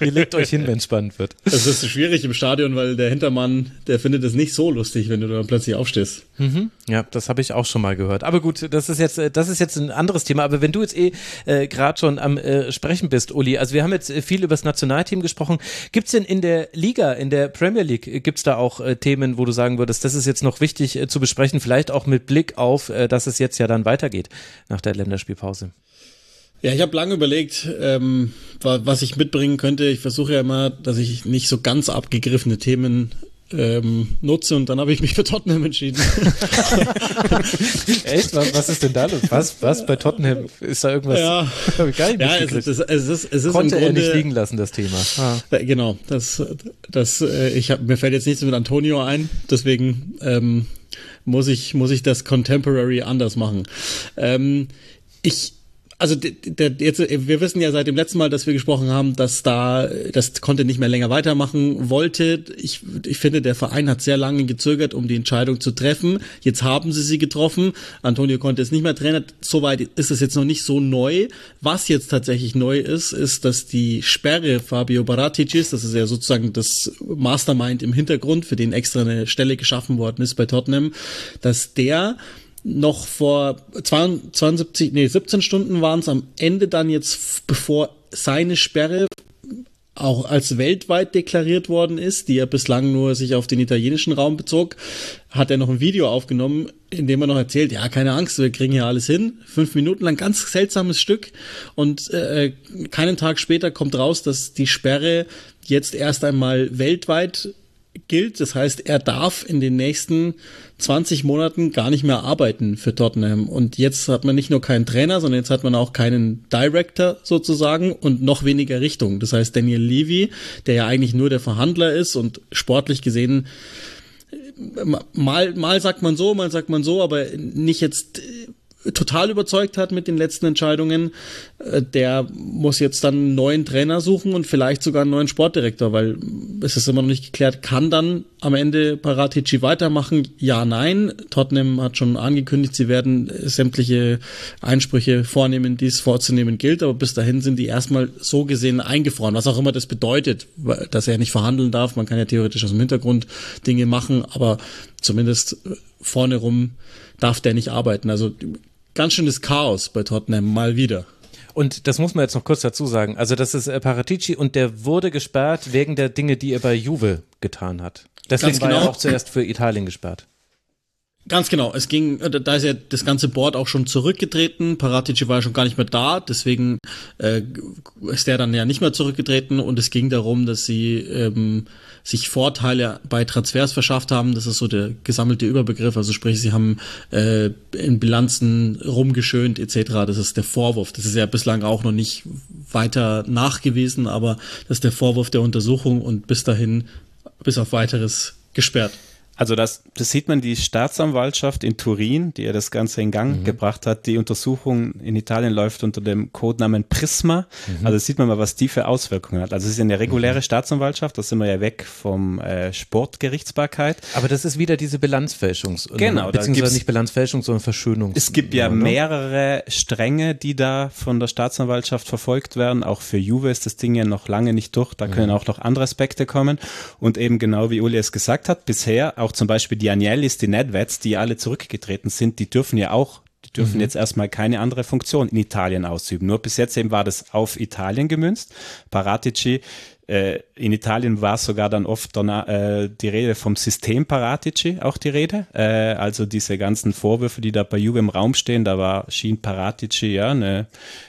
Ihr legt euch hin, wenn es spannend wird. Es ist schwierig im Stadion, weil der Hintermann, der findet es nicht so lustig, wenn du dann plötzlich aufstehst. Mhm. Ja, das habe ich auch schon mal gehört. Aber gut, das ist jetzt, äh, das ist jetzt ein anderes Thema. Aber wenn du jetzt eh äh, gerade schon am äh, Sprechen bist, Uli, also wir haben jetzt äh, viel über das Nationalteam gesprochen. Gibt es denn in der Liga, in der Premier League, gibt es da auch äh, Themen, wo du sagen würdest, das ist jetzt noch wichtig äh, zu besprechen, vielleicht auch mit Blick auf, äh, dass es jetzt ja dann weitergeht nach der Länderspielpause? Ja, ich habe lange überlegt, ähm, was ich mitbringen könnte. Ich versuche ja immer, dass ich nicht so ganz abgegriffene Themen ähm, nutze und dann habe ich mich für Tottenham entschieden. Echt? Was, was, ist denn da los? Was, was bei Tottenham? Ist da irgendwas? Ja, ja es, ist, es ist, es ist Konnte im Grunde, er nicht liegen lassen, das Thema. Ah. Genau, das, das, äh, ich hab, mir fällt jetzt nichts mit Antonio ein, deswegen ähm, muss ich, muss ich das Contemporary anders machen. Ähm, ich, also der, jetzt, wir wissen ja seit dem letzten Mal, dass wir gesprochen haben, dass da das konnte nicht mehr länger weitermachen wollte. Ich, ich finde, der Verein hat sehr lange gezögert, um die Entscheidung zu treffen. Jetzt haben sie sie getroffen. Antonio konnte es nicht mehr trennen. Soweit ist es jetzt noch nicht so neu. Was jetzt tatsächlich neu ist, ist, dass die Sperre Fabio Baraticis, das ist ja sozusagen das Mastermind im Hintergrund, für den extra eine Stelle geschaffen worden ist bei Tottenham, dass der noch vor 72, nee, 17 Stunden waren es am Ende dann jetzt, bevor seine Sperre auch als weltweit deklariert worden ist, die ja bislang nur sich auf den italienischen Raum bezog, hat er noch ein Video aufgenommen, in dem er noch erzählt, ja, keine Angst, wir kriegen hier alles hin. Fünf Minuten lang, ganz seltsames Stück. Und äh, keinen Tag später kommt raus, dass die Sperre jetzt erst einmal weltweit gilt. Das heißt, er darf in den nächsten 20 Monaten gar nicht mehr arbeiten für Tottenham. Und jetzt hat man nicht nur keinen Trainer, sondern jetzt hat man auch keinen Director sozusagen und noch weniger Richtung. Das heißt, Daniel Levy, der ja eigentlich nur der Verhandler ist und sportlich gesehen mal, mal sagt man so, mal sagt man so, aber nicht jetzt total überzeugt hat mit den letzten Entscheidungen, äh, der muss jetzt dann einen neuen Trainer suchen und vielleicht sogar einen neuen Sportdirektor, weil es ist immer noch nicht geklärt, kann dann am Ende Paratici weitermachen? Ja, nein. Tottenham hat schon angekündigt, sie werden sämtliche Einsprüche vornehmen, die es vorzunehmen gilt, aber bis dahin sind die erstmal so gesehen eingefroren, was auch immer das bedeutet, dass er nicht verhandeln darf. Man kann ja theoretisch aus dem Hintergrund Dinge machen, aber zumindest vorne rum darf der nicht arbeiten. Also ganz schönes Chaos bei Tottenham mal wieder. Und das muss man jetzt noch kurz dazu sagen. Also das ist äh, Paratici und der wurde gesperrt wegen der Dinge, die er bei Juve getan hat. Deswegen genau. war er auch zuerst für Italien gesperrt. Ganz genau. Es ging, äh, da ist ja das ganze Board auch schon zurückgetreten. Paratici war ja schon gar nicht mehr da, deswegen äh, ist der dann ja nicht mehr zurückgetreten und es ging darum, dass sie ähm, sich Vorteile bei Transfers verschafft haben. Das ist so der gesammelte Überbegriff. Also sprich, sie haben äh, in Bilanzen rumgeschönt etc. Das ist der Vorwurf. Das ist ja bislang auch noch nicht weiter nachgewiesen, aber das ist der Vorwurf der Untersuchung und bis dahin, bis auf weiteres gesperrt. Also das, das sieht man, die Staatsanwaltschaft in Turin, die ja das Ganze in Gang mhm. gebracht hat, die Untersuchung in Italien läuft unter dem Codenamen Prisma. Mhm. Also sieht man mal, was die für Auswirkungen hat. Also es ist eine reguläre mhm. Staatsanwaltschaft, da sind wir ja weg vom äh, Sportgerichtsbarkeit. Aber das ist wieder diese Bilanzfälschung. Genau. Beziehungsweise nicht Bilanzfälschung, sondern Verschönung. Es gibt ja mehrere Stränge, die da von der Staatsanwaltschaft verfolgt werden. Auch für Juve ist das Ding ja noch lange nicht durch. Da können auch noch andere Aspekte kommen. Und eben genau wie Uli es gesagt hat, bisher auch zum Beispiel die Agnellis, die Nedveds, die alle zurückgetreten sind, die dürfen ja auch die dürfen mhm. jetzt erstmal keine andere Funktion in Italien ausüben. Nur bis jetzt eben war das auf Italien gemünzt. Paratici äh, in Italien war sogar dann oft danach, äh, die Rede vom System Paratici, auch die Rede. Äh, also diese ganzen Vorwürfe, die da bei Juve im Raum stehen, da war schien Paratici ja eine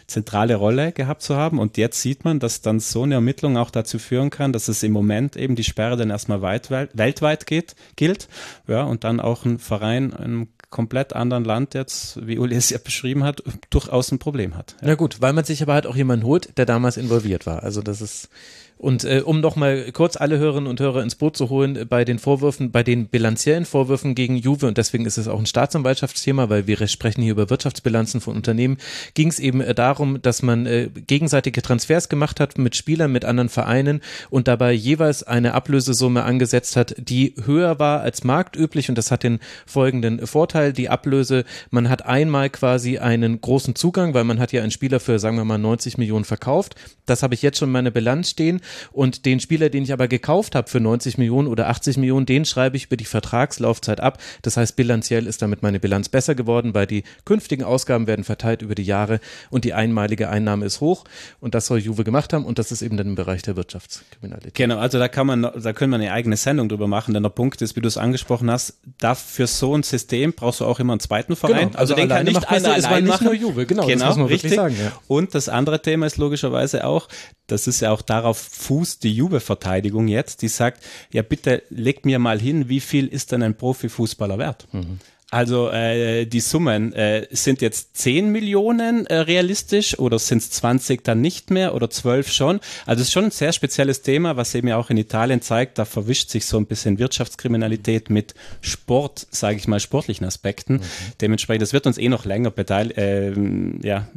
zentrale Rolle gehabt zu haben. Und jetzt sieht man, dass dann so eine Ermittlung auch dazu führen kann, dass es im Moment eben die Sperre dann erstmal weit, weltweit geht, gilt. Ja, und dann auch ein Verein in einem komplett anderen Land jetzt, wie Uli es ja beschrieben hat, durchaus ein Problem hat. Ja. Na gut, weil man sich aber halt auch jemanden holt, der damals involviert war. Also das ist und äh, um noch mal kurz alle Hörerinnen und Hörer ins Boot zu holen äh, bei den Vorwürfen, bei den bilanziellen Vorwürfen gegen Juve und deswegen ist es auch ein Staatsanwaltschaftsthema, weil wir sprechen hier über Wirtschaftsbilanzen von Unternehmen, ging es eben äh, darum, dass man äh, gegenseitige Transfers gemacht hat mit Spielern, mit anderen Vereinen und dabei jeweils eine Ablösesumme angesetzt hat, die höher war als marktüblich. Und das hat den folgenden Vorteil, die Ablöse, man hat einmal quasi einen großen Zugang, weil man hat ja einen Spieler für, sagen wir mal, 90 Millionen verkauft. Das habe ich jetzt schon in meiner Bilanz stehen und den Spieler, den ich aber gekauft habe für 90 Millionen oder 80 Millionen, den schreibe ich über die Vertragslaufzeit ab. Das heißt, bilanziell ist damit meine Bilanz besser geworden, weil die künftigen Ausgaben werden verteilt über die Jahre und die einmalige Einnahme ist hoch. Und das soll Juve gemacht haben und das ist eben dann im Bereich der Wirtschaftskriminalität. Genau, also da kann man, da können wir eine eigene Sendung drüber machen, denn der Punkt ist, wie du es angesprochen hast, da für so ein System brauchst du auch immer einen zweiten Verein. Genau, also, also den kann nicht einer allein machen. Nur Juve, genau, genau das muss man richtig sagen. Ja. Und das andere Thema ist logischerweise auch, das ist ja auch darauf fußt die Juve-Verteidigung jetzt, die sagt, ja bitte leg mir mal hin, wie viel ist denn ein Profifußballer wert? Mhm. Also äh, die Summen äh, sind jetzt 10 Millionen äh, realistisch oder sind es 20 dann nicht mehr oder 12 schon? Also es ist schon ein sehr spezielles Thema, was eben ja auch in Italien zeigt, da verwischt sich so ein bisschen Wirtschaftskriminalität mit Sport, sage ich mal, sportlichen Aspekten. Mhm. Dementsprechend, das wird uns eh noch länger beteiligt, äh, ja,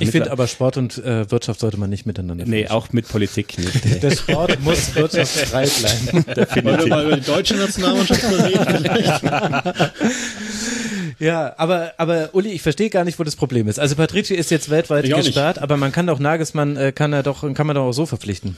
ich finde aber Sport und äh, Wirtschaft sollte man nicht miteinander Nee, auch mit Politik nicht. Der Sport muss wirtschaftsfrei bleiben. Definitiv. Wollen wir mal über die deutsche Nationalmannschaft reden? Ja, aber, aber Uli, ich verstehe gar nicht, wo das Problem ist. Also Patrici ist jetzt weltweit gesperrt, aber man kann doch Nagelsmann, äh, kann er doch, kann man doch auch so verpflichten.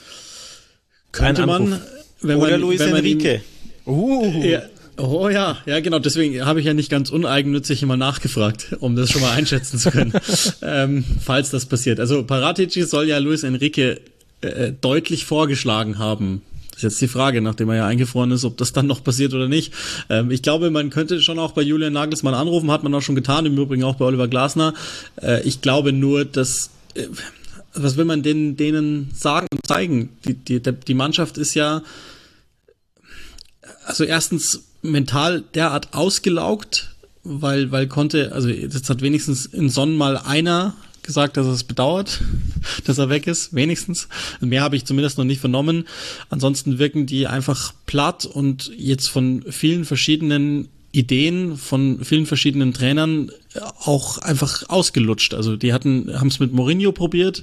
Könnte man, wenn man, Oder Luis wenn man Enrique. Ihn, uh. Ja, Oh ja, ja genau. Deswegen habe ich ja nicht ganz uneigennützig immer nachgefragt, um das schon mal einschätzen zu können, ähm, falls das passiert. Also Paratici soll ja Luis Enrique äh, deutlich vorgeschlagen haben. Das ist jetzt die Frage, nachdem er ja eingefroren ist, ob das dann noch passiert oder nicht. Ähm, ich glaube, man könnte schon auch bei Julian Nagelsmann anrufen, hat man auch schon getan, im Übrigen auch bei Oliver Glasner. Äh, ich glaube nur, dass äh, was will man denen, denen sagen und zeigen? Die, die, die Mannschaft ist ja also erstens mental derart ausgelaugt, weil, weil konnte, also jetzt hat wenigstens in Sonnen mal einer gesagt, dass es bedauert, dass er weg ist, wenigstens. Mehr habe ich zumindest noch nicht vernommen. Ansonsten wirken die einfach platt und jetzt von vielen verschiedenen Ideen von vielen verschiedenen Trainern auch einfach ausgelutscht. Also die hatten, haben es mit Mourinho probiert,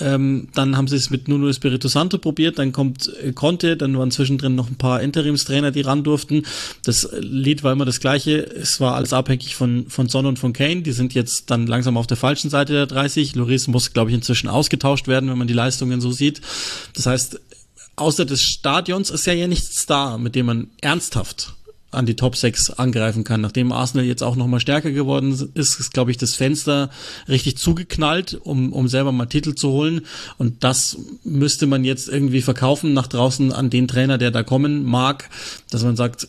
ähm, dann haben sie es mit Nuno Espirito Santo probiert, dann kommt äh, Conte, dann waren zwischendrin noch ein paar Interimstrainer, die ran durften. Das Lied war immer das gleiche. Es war alles abhängig von, von Son und von Kane. Die sind jetzt dann langsam auf der falschen Seite der 30. Loris muss, glaube ich, inzwischen ausgetauscht werden, wenn man die Leistungen so sieht. Das heißt, außer des Stadions ist ja ja nichts da, mit dem man ernsthaft an die Top 6 angreifen kann. Nachdem Arsenal jetzt auch nochmal stärker geworden ist, ist, glaube ich, das Fenster richtig zugeknallt, um, um selber mal Titel zu holen. Und das müsste man jetzt irgendwie verkaufen nach draußen an den Trainer, der da kommen mag, dass man sagt,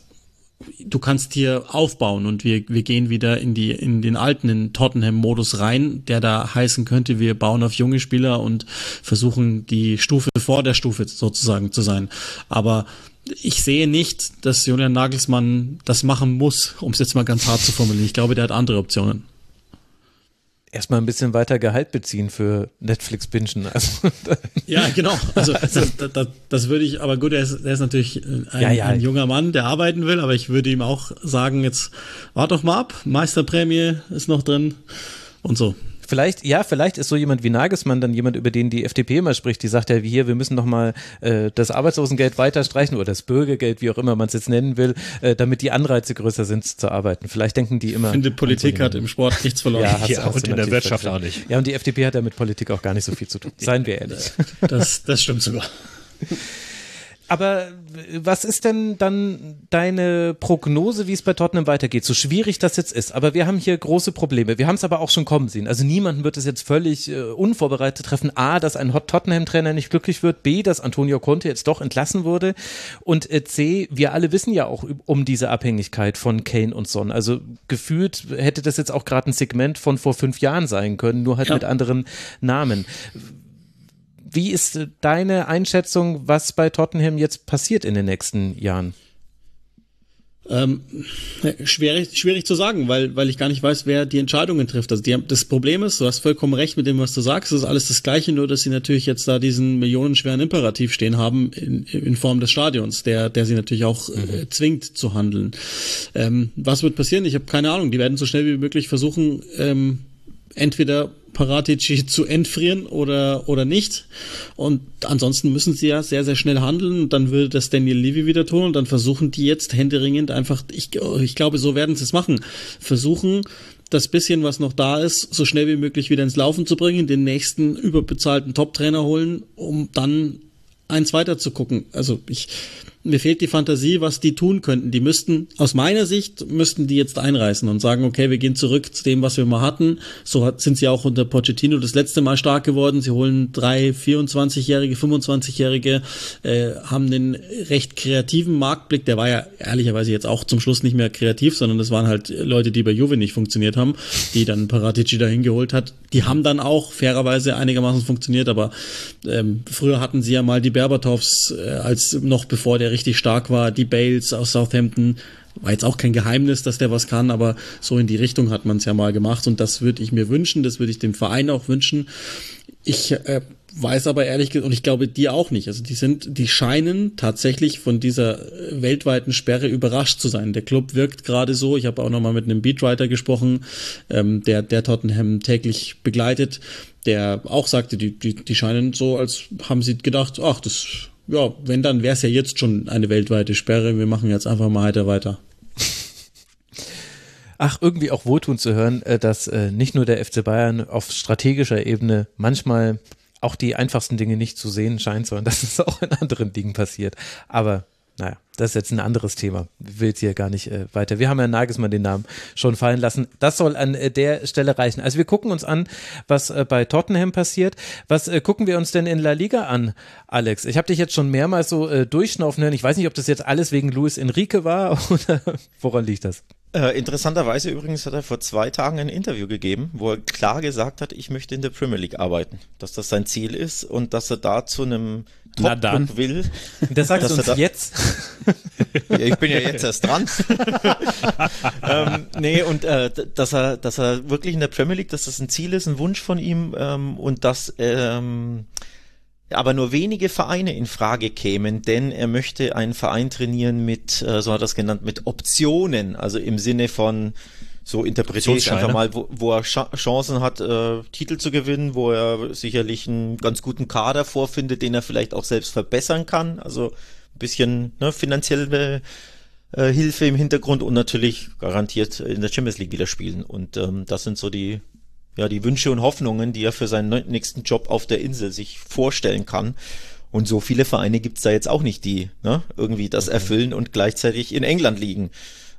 du kannst hier aufbauen und wir, wir gehen wieder in die, in den alten in Tottenham-Modus rein, der da heißen könnte, wir bauen auf junge Spieler und versuchen die Stufe vor der Stufe sozusagen zu sein. Aber ich sehe nicht, dass Julian Nagelsmann das machen muss, um es jetzt mal ganz hart zu formulieren. Ich glaube, der hat andere Optionen erstmal ein bisschen weiter Gehalt beziehen für Netflix bingen. Also, ja, genau. Also das, das, das, würde ich, aber gut, er ist, er ist natürlich ein, ja, ja. ein, junger Mann, der arbeiten will, aber ich würde ihm auch sagen, jetzt wart doch mal ab, Meisterprämie ist noch drin und so. Vielleicht, ja, vielleicht ist so jemand wie Nagelsmann dann jemand, über den die FDP immer spricht, die sagt ja, wie hier, wir müssen noch mal äh, das Arbeitslosengeld weiter streichen oder das Bürgergeld, wie auch immer man es jetzt nennen will, äh, damit die Anreize größer sind zu arbeiten. Vielleicht denken die immer. Ich finde, Politik hat im Sport nichts verloren. Ja, ja und in der Wirtschaft auch nicht. Ja, und die FDP hat ja mit Politik auch gar nicht so viel zu tun. Seien wir ehrlich. Das, das stimmt sogar. Aber was ist denn dann deine Prognose, wie es bei Tottenham weitergeht? So schwierig das jetzt ist, aber wir haben hier große Probleme. Wir haben es aber auch schon kommen sehen. Also niemanden wird es jetzt völlig äh, unvorbereitet treffen. A, dass ein Hot Tottenham-Trainer nicht glücklich wird. B, dass Antonio Conte jetzt doch entlassen wurde. Und äh, C, wir alle wissen ja auch um diese Abhängigkeit von Kane und Son. Also gefühlt hätte das jetzt auch gerade ein Segment von vor fünf Jahren sein können, nur halt ja. mit anderen Namen wie ist deine Einschätzung, was bei Tottenham jetzt passiert in den nächsten Jahren? Ähm, schwierig, schwierig zu sagen, weil, weil ich gar nicht weiß, wer die Entscheidungen trifft. Also die, das Problem ist, du hast vollkommen recht mit dem, was du sagst, es ist alles das Gleiche, nur dass sie natürlich jetzt da diesen millionenschweren Imperativ stehen haben in, in Form des Stadions, der, der sie natürlich auch äh, mhm. äh, zwingt zu handeln. Ähm, was wird passieren? Ich habe keine Ahnung. Die werden so schnell wie möglich versuchen, ähm, entweder Paratici zu entfrieren oder, oder nicht. Und ansonsten müssen sie ja sehr, sehr schnell handeln. Und dann würde das Daniel Levy wieder tun und dann versuchen die jetzt händeringend einfach, ich, ich glaube, so werden sie es machen. Versuchen, das bisschen, was noch da ist, so schnell wie möglich wieder ins Laufen zu bringen, den nächsten überbezahlten Top-Trainer holen, um dann eins weiter zu gucken. Also ich, mir fehlt die Fantasie, was die tun könnten. Die müssten, aus meiner Sicht, müssten die jetzt einreißen und sagen, okay, wir gehen zurück zu dem, was wir mal hatten. So sind sie auch unter Pochettino das letzte Mal stark geworden. Sie holen drei 24-Jährige, 25-Jährige, äh, haben den recht kreativen Marktblick. Der war ja ehrlicherweise jetzt auch zum Schluss nicht mehr kreativ, sondern das waren halt Leute, die bei Juve nicht funktioniert haben, die dann Paratici dahin geholt hat. Die haben dann auch fairerweise einigermaßen funktioniert, aber ähm, früher hatten sie ja mal die Berbatovs, äh, als noch bevor der richtig stark war. Die Bales aus Southampton war jetzt auch kein Geheimnis, dass der was kann, aber so in die Richtung hat man es ja mal gemacht und das würde ich mir wünschen, das würde ich dem Verein auch wünschen. Ich äh, weiß aber ehrlich gesagt, und ich glaube die auch nicht. Also die sind, die scheinen tatsächlich von dieser weltweiten Sperre überrascht zu sein. Der Club wirkt gerade so. Ich habe auch noch mal mit einem Beatwriter gesprochen, ähm, der der Tottenham täglich begleitet, der auch sagte, die die die scheinen so, als haben sie gedacht, ach das ja, wenn, dann wäre es ja jetzt schon eine weltweite Sperre. Wir machen jetzt einfach mal weiter weiter. Ach, irgendwie auch wohltun zu hören, äh, dass äh, nicht nur der FC Bayern auf strategischer Ebene manchmal auch die einfachsten Dinge nicht zu sehen scheint, sondern dass es auch in anderen Dingen passiert. Aber naja, das ist jetzt ein anderes Thema. Will jetzt hier gar nicht äh, weiter. Wir haben ja Nagelsmann den Namen schon fallen lassen. Das soll an äh, der Stelle reichen. Also wir gucken uns an, was äh, bei Tottenham passiert. Was äh, gucken wir uns denn in La Liga an, Alex? Ich habe dich jetzt schon mehrmals so äh, durchschnaufen hören. Ich weiß nicht, ob das jetzt alles wegen Luis Enrique war oder woran liegt das? Äh, interessanterweise übrigens hat er vor zwei Tagen ein Interview gegeben, wo er klar gesagt hat, ich möchte in der Premier League arbeiten, dass das sein Ziel ist und dass er da zu einem na dann. will. Das sagst du uns da, jetzt? ja, ich bin ja jetzt erst dran. ähm, nee, und äh, dass er, dass er wirklich in der Premier League, dass das ein Ziel ist, ein Wunsch von ihm ähm, und dass ähm, aber nur wenige Vereine in Frage kämen, denn er möchte einen Verein trainieren mit, äh, so hat er es genannt, mit Optionen, also im Sinne von so interpretiere ich einfach mal, wo, wo er Chancen hat, äh, Titel zu gewinnen, wo er sicherlich einen ganz guten Kader vorfindet, den er vielleicht auch selbst verbessern kann. Also ein bisschen ne, finanzielle äh, Hilfe im Hintergrund und natürlich garantiert in der Champions League wieder spielen. Und ähm, das sind so die, ja, die Wünsche und Hoffnungen, die er für seinen nächsten Job auf der Insel sich vorstellen kann. Und so viele Vereine gibt's da jetzt auch nicht, die ne, irgendwie das mhm. erfüllen und gleichzeitig in England liegen.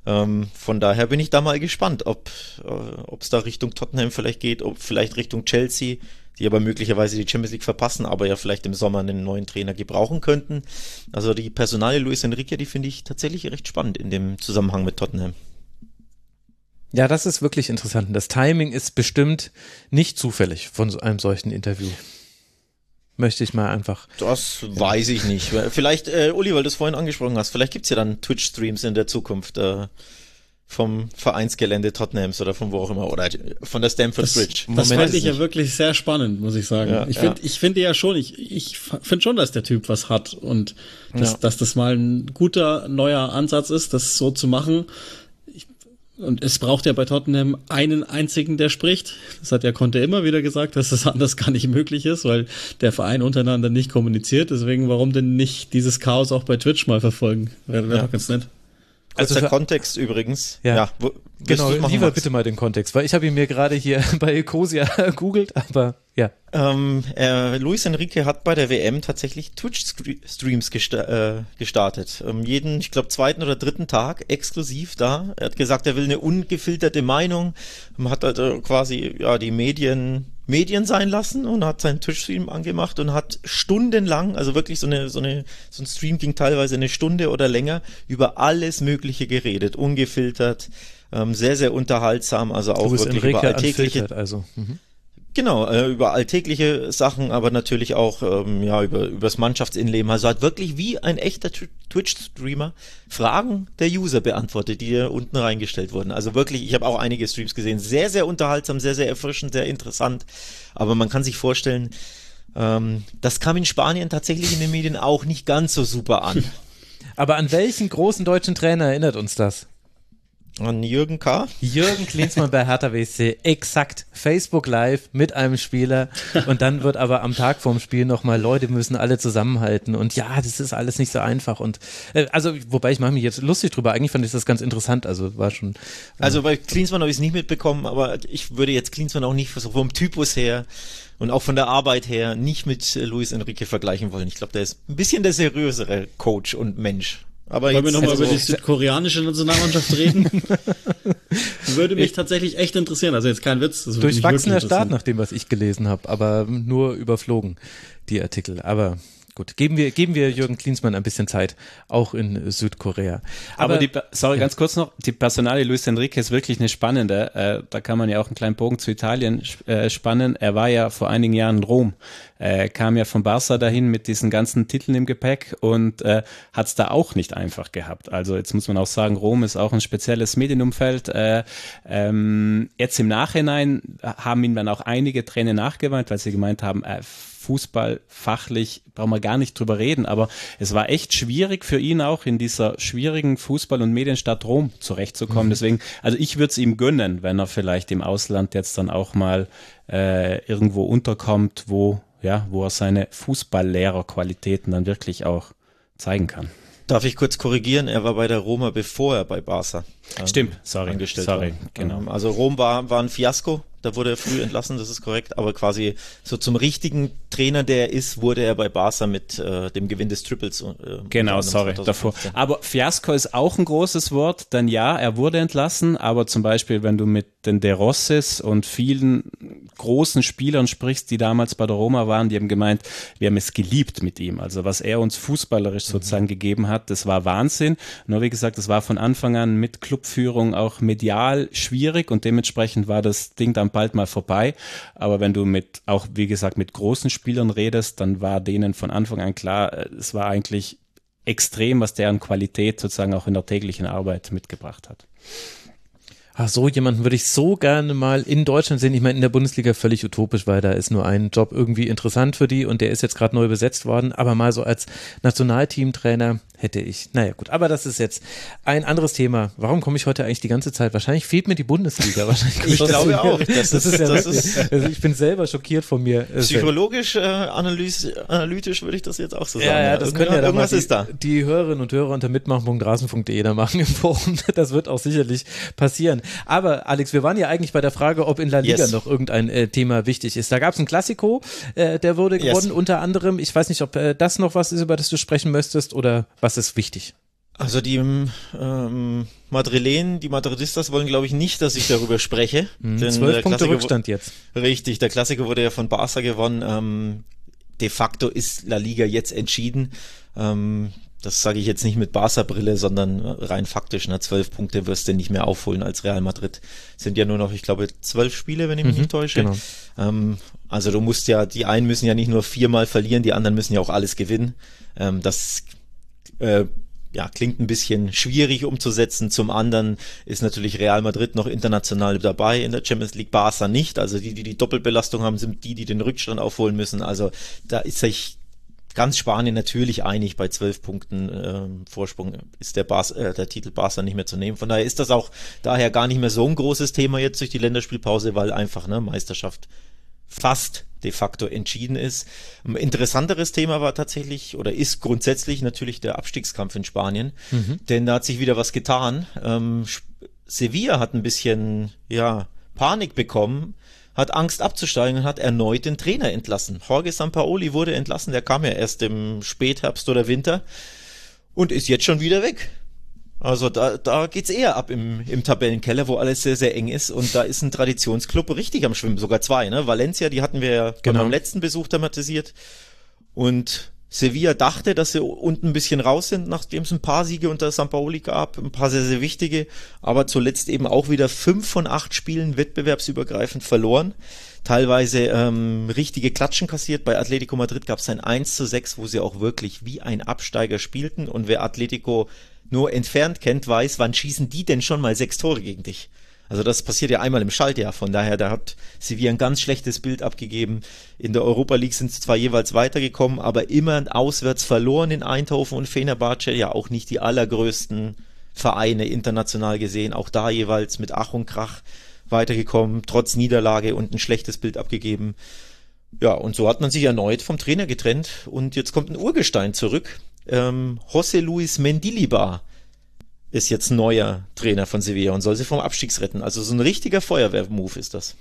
Ähm, von daher bin ich da mal gespannt, ob äh, es da Richtung Tottenham vielleicht geht, ob vielleicht Richtung Chelsea. die aber möglicherweise die Champions League verpassen, aber ja vielleicht im Sommer einen neuen Trainer gebrauchen könnten. Also die Personalie Luis Enrique, die finde ich tatsächlich recht spannend in dem Zusammenhang mit Tottenham. Ja, das ist wirklich interessant. Das Timing ist bestimmt nicht zufällig von so einem solchen Interview. Möchte ich mal einfach. Das weiß ich nicht. Vielleicht, äh, Uli, weil du es vorhin angesprochen hast, vielleicht gibt's ja dann Twitch-Streams in der Zukunft. Äh, vom Vereinsgelände Tottenhams oder von wo auch immer oder von der Stamford Das, Bridge. das fand ich ja wirklich sehr spannend, muss ich sagen. Ja, ich ja. finde ich finde ja schon, ich, ich finde schon, dass der Typ was hat und dass, Ja. dass das mal ein guter neuer Ansatz ist, das so zu machen. Und es braucht ja bei Tottenham einen einzigen, der spricht. Das hat ja Conte immer wieder gesagt, dass das anders gar nicht möglich ist, weil der Verein untereinander nicht kommuniziert. Deswegen, warum denn nicht dieses Chaos auch bei Twitch mal verfolgen? Wäre wär Ja. doch ganz nett. Also für- Kontext übrigens. Ja. wo, willst Genau, lieber bitte mal den Kontext, weil ich habe ihn mir gerade hier bei Ecosia googelt, aber ja. Ähm, äh, Luis Enrique hat bei der WM tatsächlich Twitch-Streams gesta äh, gestartet. Ähm, jeden, ich glaube, zweiten oder dritten Tag exklusiv da. Er hat gesagt, er will eine ungefilterte Meinung. Ähm, Hat also quasi ja die Medien Medien sein lassen und hat seinen Twitch-Stream angemacht und hat stundenlang, also wirklich so eine so eine so ein Stream ging teilweise eine Stunde oder länger über alles Mögliche geredet, ungefiltert. Ähm, sehr, sehr unterhaltsam, also auch Luis wirklich über Enrique alltägliche unfiltert, also. Mhm. Genau, äh, über alltägliche Sachen, aber natürlich auch ähm, ja über übers Mannschaftsinnenleben. Also hat wirklich wie ein echter Tw- Twitch-Streamer Fragen der User beantwortet, die da unten reingestellt wurden. Also wirklich, ich habe auch einige Streams gesehen, sehr sehr unterhaltsam, sehr sehr erfrischend, sehr interessant. Aber man kann sich vorstellen, ähm, das kam in Spanien tatsächlich in den Medien auch nicht ganz so super an. Aber an welchen großen deutschen Trainer erinnert uns das? An Jürgen K. Jürgen Klinsmann bei Hertha WSC, exakt. Facebook Live mit einem Spieler und dann wird aber am Tag vorm Spiel nochmal, Leute müssen alle zusammenhalten und ja, das ist alles nicht so einfach und äh, also, wobei ich mache mich jetzt lustig drüber, eigentlich fand ich das ganz interessant, also war schon, Also bei Klinsmann habe ich es nicht mitbekommen, aber ich würde jetzt Klinsmann auch nicht so vom Typus her und auch von der Arbeit her nicht mit äh, Luis Enrique vergleichen wollen. Ich glaube, der ist ein bisschen der seriösere Coach und Mensch. Aber Wollen wir nochmal also, über die südkoreanische Nationalmannschaft reden? würde mich tatsächlich echt interessieren. Also jetzt kein Witz. Durchwachsener Start interessieren. nach dem, was ich gelesen habe, aber nur überflogen, die Artikel, aber gut, geben wir, geben wir Jürgen Klinsmann ein bisschen Zeit, auch in Südkorea. Aber, die, sorry, ganz kurz noch, die Personalie Luis Enrique ist wirklich eine spannende. Äh, da kann man ja auch einen kleinen Bogen zu Italien äh, spannen. Er war ja vor einigen Jahren in Rom, äh, kam ja von Barca dahin mit diesen ganzen Titeln im Gepäck und äh, hat es da auch nicht einfach gehabt. Also jetzt muss man auch sagen, Rom ist auch ein spezielles Medienumfeld. Äh, ähm, jetzt im Nachhinein haben ihm dann auch einige Tränen nachgeweint, weil sie gemeint haben, äh, Fußball fachlich brauchen wir gar nicht drüber reden, aber es war echt schwierig für ihn auch in dieser schwierigen Fußball- und Medienstadt Rom zurechtzukommen. Deswegen, also ich würde es ihm gönnen, wenn er vielleicht im Ausland jetzt dann auch mal äh, irgendwo unterkommt, wo ja, wo er seine Fußballlehrerqualitäten dann wirklich auch zeigen kann. darf ich kurz korrigieren? Er war bei der Roma, bevor er bei Barca ähm, Stimmt, sorry, angestellt sorry, war. genau. Ähm, Also Rom war, war ein Fiasko. Da wurde er früh entlassen, das ist korrekt. Aber quasi so zum richtigen Trainer, der er ist, wurde er bei Barca mit äh, dem Gewinn des Triples. Äh, Genau, sorry, 2015. davor. Aber Fiasco ist auch ein großes Wort, denn ja, er wurde entlassen, aber zum Beispiel, wenn du mit den De Rossis und vielen großen Spielern sprichst, die damals bei der Roma waren, die haben gemeint, wir haben es geliebt mit ihm. Also was er uns fußballerisch sozusagen gegeben hat, das war Wahnsinn. Nur wie gesagt, das war von Anfang an mit Clubführung auch medial schwierig und dementsprechend war das Ding dann bald mal vorbei. Aber wenn du mit, auch wie gesagt, mit großen Spielern redest, dann war denen von Anfang an klar, äh, es war eigentlich extrem, was deren Qualität sozusagen auch in der täglichen Arbeit mitgebracht hat. Ach, so jemanden würde ich so gerne mal in Deutschland sehen. Ich meine, in der Bundesliga völlig utopisch, weil da ist nur ein Job irgendwie interessant für die und der ist jetzt gerade neu besetzt worden. Aber mal so als Nationalteamtrainer hätte ich. Naja, gut. Aber das ist jetzt ein anderes Thema. Warum komme ich heute eigentlich die ganze Zeit? Wahrscheinlich fehlt mir die Bundesliga. Wahrscheinlich Ich glaube auch. Das Das ist ist- ja das wirklich, ist- also ich bin selber schockiert von mir. äh, Psychologisch, äh, analytisch würde ich das jetzt auch so sagen. Ja, ja, das können ja dann irgendwas die, ist da. die Hörerinnen und Hörer unter mitmachen.rasen.de da machen im Forum. Das wird auch sicherlich passieren. Aber Alex, wir waren ja eigentlich bei der Frage, ob in La Liga Yes. noch irgendein äh, Thema wichtig ist. Da gab es ein Klassiko, äh, der wurde Yes. gewonnen unter anderem. Ich weiß nicht, ob äh, das noch was ist, über das du sprechen möchtest oder was ist wichtig? Also die ähm, Madrilen, die Madridistas wollen, glaube ich, nicht, dass ich darüber spreche. Mhm, Zwölf Punkte Rückstand jetzt. Richtig, der Klassiker wurde ja von Barca gewonnen. Ähm, de facto ist La Liga jetzt entschieden. Ähm, das sage ich jetzt nicht mit Barca-Brille, sondern rein faktisch. Ne? Zwölf Punkte wirst du nicht mehr aufholen als Real Madrid. Sind ja nur noch, ich glaube, zwölf Spiele, wenn ich mich mhm, nicht täusche. Genau. Ähm, also du musst ja, die einen müssen ja nicht nur viermal verlieren, die anderen müssen ja auch alles gewinnen. Ähm, das äh, ja, klingt ein bisschen schwierig umzusetzen. Zum anderen ist natürlich Real Madrid noch international dabei in der Champions League, Barca nicht. Also die, die die Doppelbelastung haben, sind die, die den Rückstand aufholen müssen. Also da ist sich ganz Spanien natürlich einig bei zwölf Punkten äh, Vorsprung ist der, Bas, äh, der Titel Barca nicht mehr zu nehmen. Von daher ist das auch daher gar nicht mehr so ein großes Thema jetzt durch die Länderspielpause, weil einfach ne Meisterschaft fast de facto entschieden ist. Ein interessanteres Thema war tatsächlich oder ist grundsätzlich natürlich der Abstiegskampf in Spanien, mhm. denn da hat sich wieder was getan. Ähm, Sevilla hat ein bisschen ja Panik bekommen hat Angst abzusteigen und hat erneut den Trainer entlassen. Jorge Sampaoli wurde entlassen, der kam ja erst im Spätherbst oder Winter und ist jetzt schon wieder weg. Also da, da geht's eher ab im, im Tabellenkeller, wo alles sehr, sehr eng ist. Und da ist ein Traditionsclub richtig am Schwimmen, sogar zwei. Ne? Valencia, die hatten wir ja genau. beim letzten Besuch thematisiert. Und Sevilla dachte, dass sie unten ein bisschen raus sind, nachdem es ein paar Siege unter Sampaoli gab, ein paar sehr, sehr wichtige, aber zuletzt eben auch wieder fünf von acht Spielen wettbewerbsübergreifend verloren. Teilweise ähm, richtige Klatschen kassiert. Bei Atletico Madrid gab es ein 1 zu 6, wo sie auch wirklich wie ein Absteiger spielten. Und wer Atletico nur entfernt kennt, weiß, wann schießen die denn schon mal sechs Tore gegen dich? Also das passiert ja einmal im Schaltjahr, von daher, da hat Sevilla ein ganz schlechtes Bild abgegeben. In der Europa League sind sie zwar jeweils weitergekommen, aber immer auswärts verloren in Eindhoven und Fenerbahce, ja auch nicht die allergrößten Vereine international gesehen, auch da jeweils mit Ach und Krach weitergekommen, trotz Niederlage und ein schlechtes Bild abgegeben. Ja, und so hat man sich erneut vom Trainer getrennt und jetzt kommt ein Urgestein zurück. Ähm, José Luis Mendilibar ist jetzt neuer Trainer von Sevilla und soll sie vom Abstiegs retten. Also so ein richtiger Feuerwehrmove ist das.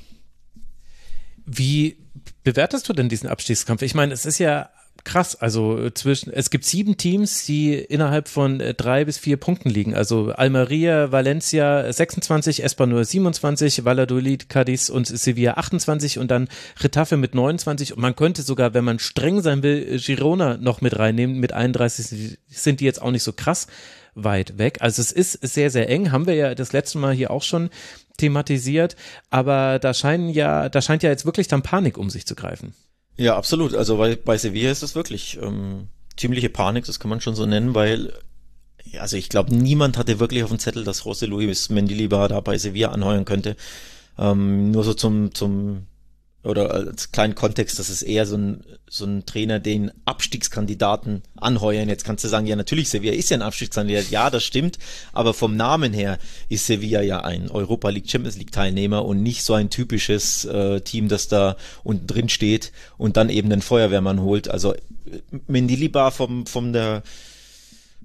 Wie bewertest du denn diesen Abstiegskampf? Ich meine, es ist ja krass. Also äh, zwischen, es gibt sieben Teams, die innerhalb von äh, drei bis vier Punkten liegen. Also Almeria, Valencia 26, Espanol 27, Valladolid, Cadiz und Sevilla 28 und dann Retafe mit 29. Und man könnte sogar, wenn man streng sein will, Girona noch mit reinnehmen. Mit 31 sind die jetzt auch nicht so krass weit weg. Also es ist sehr, sehr eng, haben wir ja das letzte Mal hier auch schon thematisiert, aber da scheinen ja, da scheint ja jetzt wirklich dann Panik um sich zu greifen. Ja, absolut. Also bei, bei Sevilla ist das wirklich ähm, ziemliche Panik, das kann man schon so nennen, weil also ich glaube, niemand hatte wirklich auf dem Zettel, dass José Luis Mendilibar da bei Sevilla anheuern könnte. Ähm, nur so zum, zum oder als kleinen Kontext, das ist eher so ein, so ein Trainer, den Abstiegskandidaten anheuern. Jetzt kannst du sagen, ja, natürlich, Sevilla ist ja ein Abstiegskandidat. Ja, das stimmt. Aber vom Namen her ist Sevilla ja ein Europa League, Champions League Teilnehmer und nicht so ein typisches äh, Team, das da unten drin steht und dann eben den Feuerwehrmann holt. Also Mendilibar vom, vom der,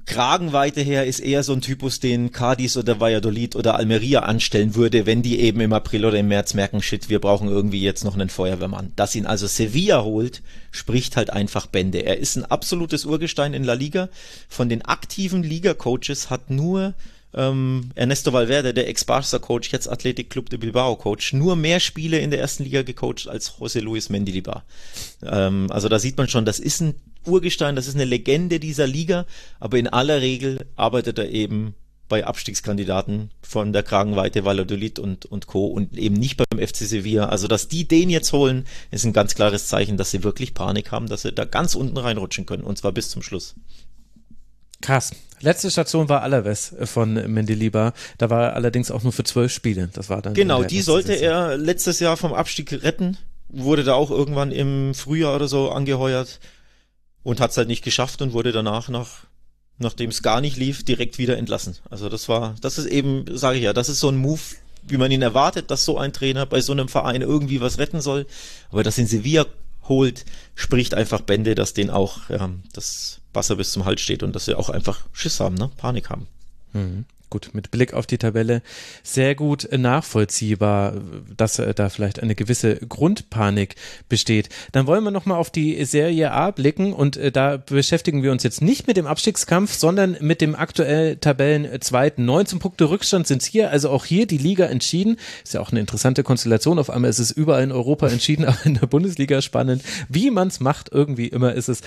Kragenweite her ist eher so ein Typus, den Cadiz oder Valladolid oder Almeria anstellen würde, wenn die eben im April oder im März merken, shit, wir brauchen irgendwie jetzt noch einen Feuerwehrmann. Dass ihn also Sevilla holt, spricht halt einfach Bände. Er ist ein absolutes Urgestein in La Liga. Von den aktiven Liga-Coaches hat nur ähm, Ernesto Valverde, der Ex-Barca-Coach, jetzt Athletic Club de Bilbao-Coach, nur mehr Spiele in der ersten Liga gecoacht als José Luis Mendilibar. Ähm, also da sieht man schon, das ist ein Urgestein, das ist eine Legende dieser Liga, aber in aller Regel arbeitet er eben bei Abstiegskandidaten von der Kragenweite Valladolid und, und Co. und eben nicht beim FC Sevilla. Also, dass die den jetzt holen, ist ein ganz klares Zeichen, dass sie wirklich Panik haben, dass sie da ganz unten reinrutschen können und zwar bis zum Schluss. Krass. Letzte Station war Alaves von Mendelibar. Da war er allerdings auch nur für zwölf Spiele. Das war dann. Genau, die sollte Saison. er letztes Jahr vom Abstieg retten. Wurde da auch irgendwann im Frühjahr oder so angeheuert und hat es halt nicht geschafft und wurde danach nach nachdem es gar nicht lief, direkt wieder entlassen. Also das war, das ist eben, sage ich ja, das ist so ein Move, wie man ihn erwartet, dass so ein Trainer bei so einem Verein irgendwie was retten soll. Aber dass in Sevilla holt, spricht einfach Bände, dass denen auch ja, das Wasser bis zum Hals steht und dass sie auch einfach Schiss haben, ne? Panik haben. Mhm. Gut, mit Blick auf die Tabelle sehr gut nachvollziehbar, dass äh, da vielleicht eine gewisse Grundpanik besteht. Dann wollen wir nochmal auf die Serie A blicken und äh, da beschäftigen wir uns jetzt nicht mit dem Abstiegskampf, sondern mit dem aktuell Tabellenzweiten. 19 Punkte Rückstand sind hier, also auch hier die Liga entschieden. Ist ja auch eine interessante Konstellation. Auf einmal ist es überall in Europa entschieden, aber in der Bundesliga spannend. Wie man es macht, irgendwie immer ist es,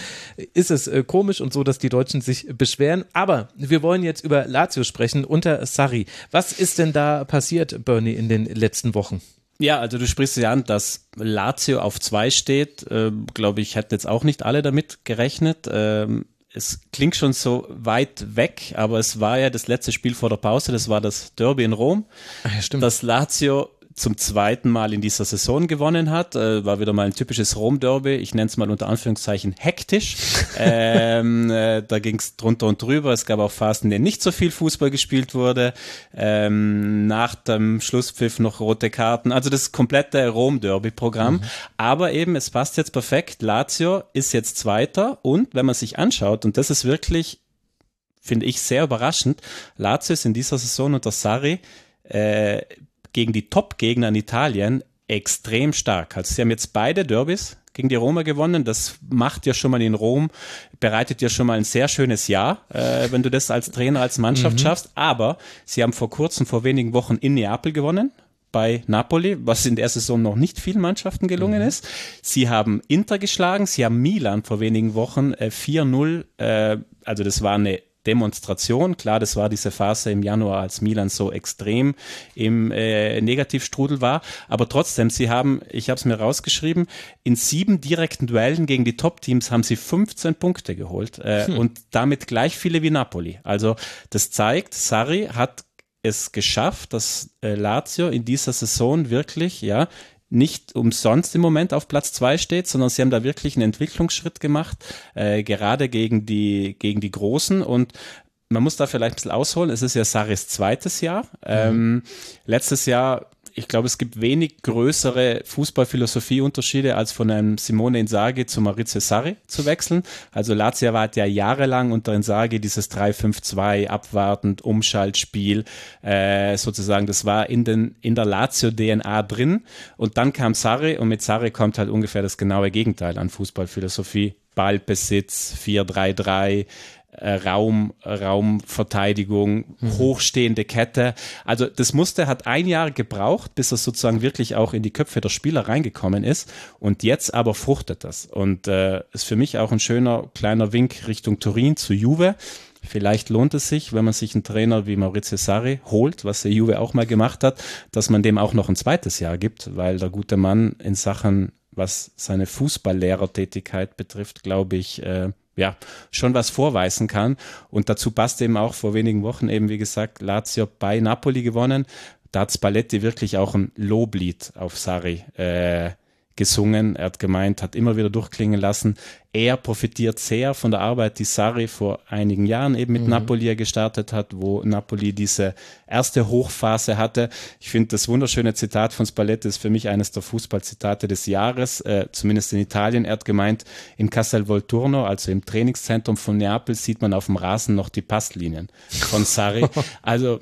ist es äh, komisch und so, dass die Deutschen sich beschweren. Aber wir wollen jetzt über Lazio sprechen unter Sarri. Was ist denn da passiert, Bernie, in den letzten Wochen? Ja, also du sprichst ja an, dass Lazio auf zwei steht. Äh, Glaube ich, hätten jetzt auch nicht alle damit gerechnet. Ähm, es klingt schon so weit weg, aber es war ja das letzte Spiel vor der Pause, das war das Derby in Rom. Ach ja, stimmt. Das Lazio zum zweiten Mal in dieser Saison gewonnen hat. Äh, war wieder mal ein typisches Rom-Derby. Ich nenne es mal unter Anführungszeichen hektisch. ähm, äh, da ging es drunter und drüber. Es gab auch Phasen, in denen nicht so viel Fußball gespielt wurde. Ähm, nach dem Schlusspfiff noch rote Karten. Also das komplette Rom-Derby-Programm. Mhm. Aber eben, es passt jetzt perfekt. Lazio ist jetzt Zweiter und wenn man sich anschaut, und das ist wirklich, finde ich, sehr überraschend, Lazio ist in dieser Saison unter Sarri äh, gegen die Top-Gegner in Italien extrem stark. Also sie haben jetzt beide Derbys gegen die Roma gewonnen. Das macht ja schon mal in Rom, bereitet ja schon mal ein sehr schönes Jahr, äh, wenn du das als Trainer, als Mannschaft mhm. schaffst. Aber sie haben vor kurzem, vor wenigen Wochen in Neapel gewonnen bei Napoli, was in der Saison noch nicht vielen Mannschaften gelungen mhm. ist. Sie haben Inter geschlagen, sie haben Milan vor wenigen Wochen äh, 4-0, äh, also das war eine Demonstration. Klar, das war diese Phase im Januar, als Milan so extrem im äh, Negativstrudel war. Aber trotzdem, sie haben, ich habe es mir rausgeschrieben, in sieben direkten Duellen gegen die Top-Teams haben sie 15 Punkte geholt äh, hm. und damit gleich viele wie Napoli. Also das zeigt, Sarri hat es geschafft, dass äh, Lazio in dieser Saison wirklich ja nicht umsonst im Moment auf Platz zwei steht, sondern sie haben da wirklich einen Entwicklungsschritt gemacht, äh, gerade gegen die, gegen die Großen und man muss da vielleicht ein bisschen ausholen. Es ist ja Saris zweites Jahr. Mhm. Ähm, letztes Jahr ich glaube, es gibt wenig größere Fußballphilosophieunterschiede, als von einem Simone Inzaghi zu Maurizio Sarri zu wechseln. Also Lazio war ja jahrelang unter Inzaghi dieses 3-5-2, abwartend, Umschaltspiel, äh, sozusagen, das war in, den, in der Lazio-DNA drin. Und dann kam Sarri und mit Sarri kommt halt ungefähr das genaue Gegenteil an Fußballphilosophie. Ballbesitz, 4-3-3, äh, Raum, Raumverteidigung, mhm. hochstehende Kette. Also das Muster hat ein Jahr gebraucht, bis es sozusagen wirklich auch in die Köpfe der Spieler reingekommen ist. Und jetzt aber fruchtet das. Und äh, ist für mich auch ein schöner kleiner Wink Richtung Turin zu Juve. Vielleicht lohnt es sich, wenn man sich einen Trainer wie Maurizio Sarri holt, was der Juve auch mal gemacht hat, dass man dem auch noch ein zweites Jahr gibt, weil der gute Mann in Sachen, was seine Fußballlehrertätigkeit betrifft, glaube ich, äh, ja, schon was vorweisen kann. Und dazu passt eben auch vor wenigen Wochen eben, wie gesagt, Lazio bei Napoli gewonnen. Da hat Spalletti wirklich auch ein Loblied auf Sari äh, gesungen. Er hat gemeint, hat immer wieder durchklingen lassen. Er profitiert sehr von der Arbeit, die Sarri vor einigen Jahren eben mit mhm. Napoli gestartet hat, wo Napoli diese erste Hochphase hatte. Ich finde das wunderschöne Zitat von Spalletti ist für mich eines der Fußballzitate des Jahres, äh, zumindest in Italien. Er hat gemeint, in Castel Volturno, also im Trainingszentrum von Neapel, sieht man auf dem Rasen noch die Passlinien von Sarri. Also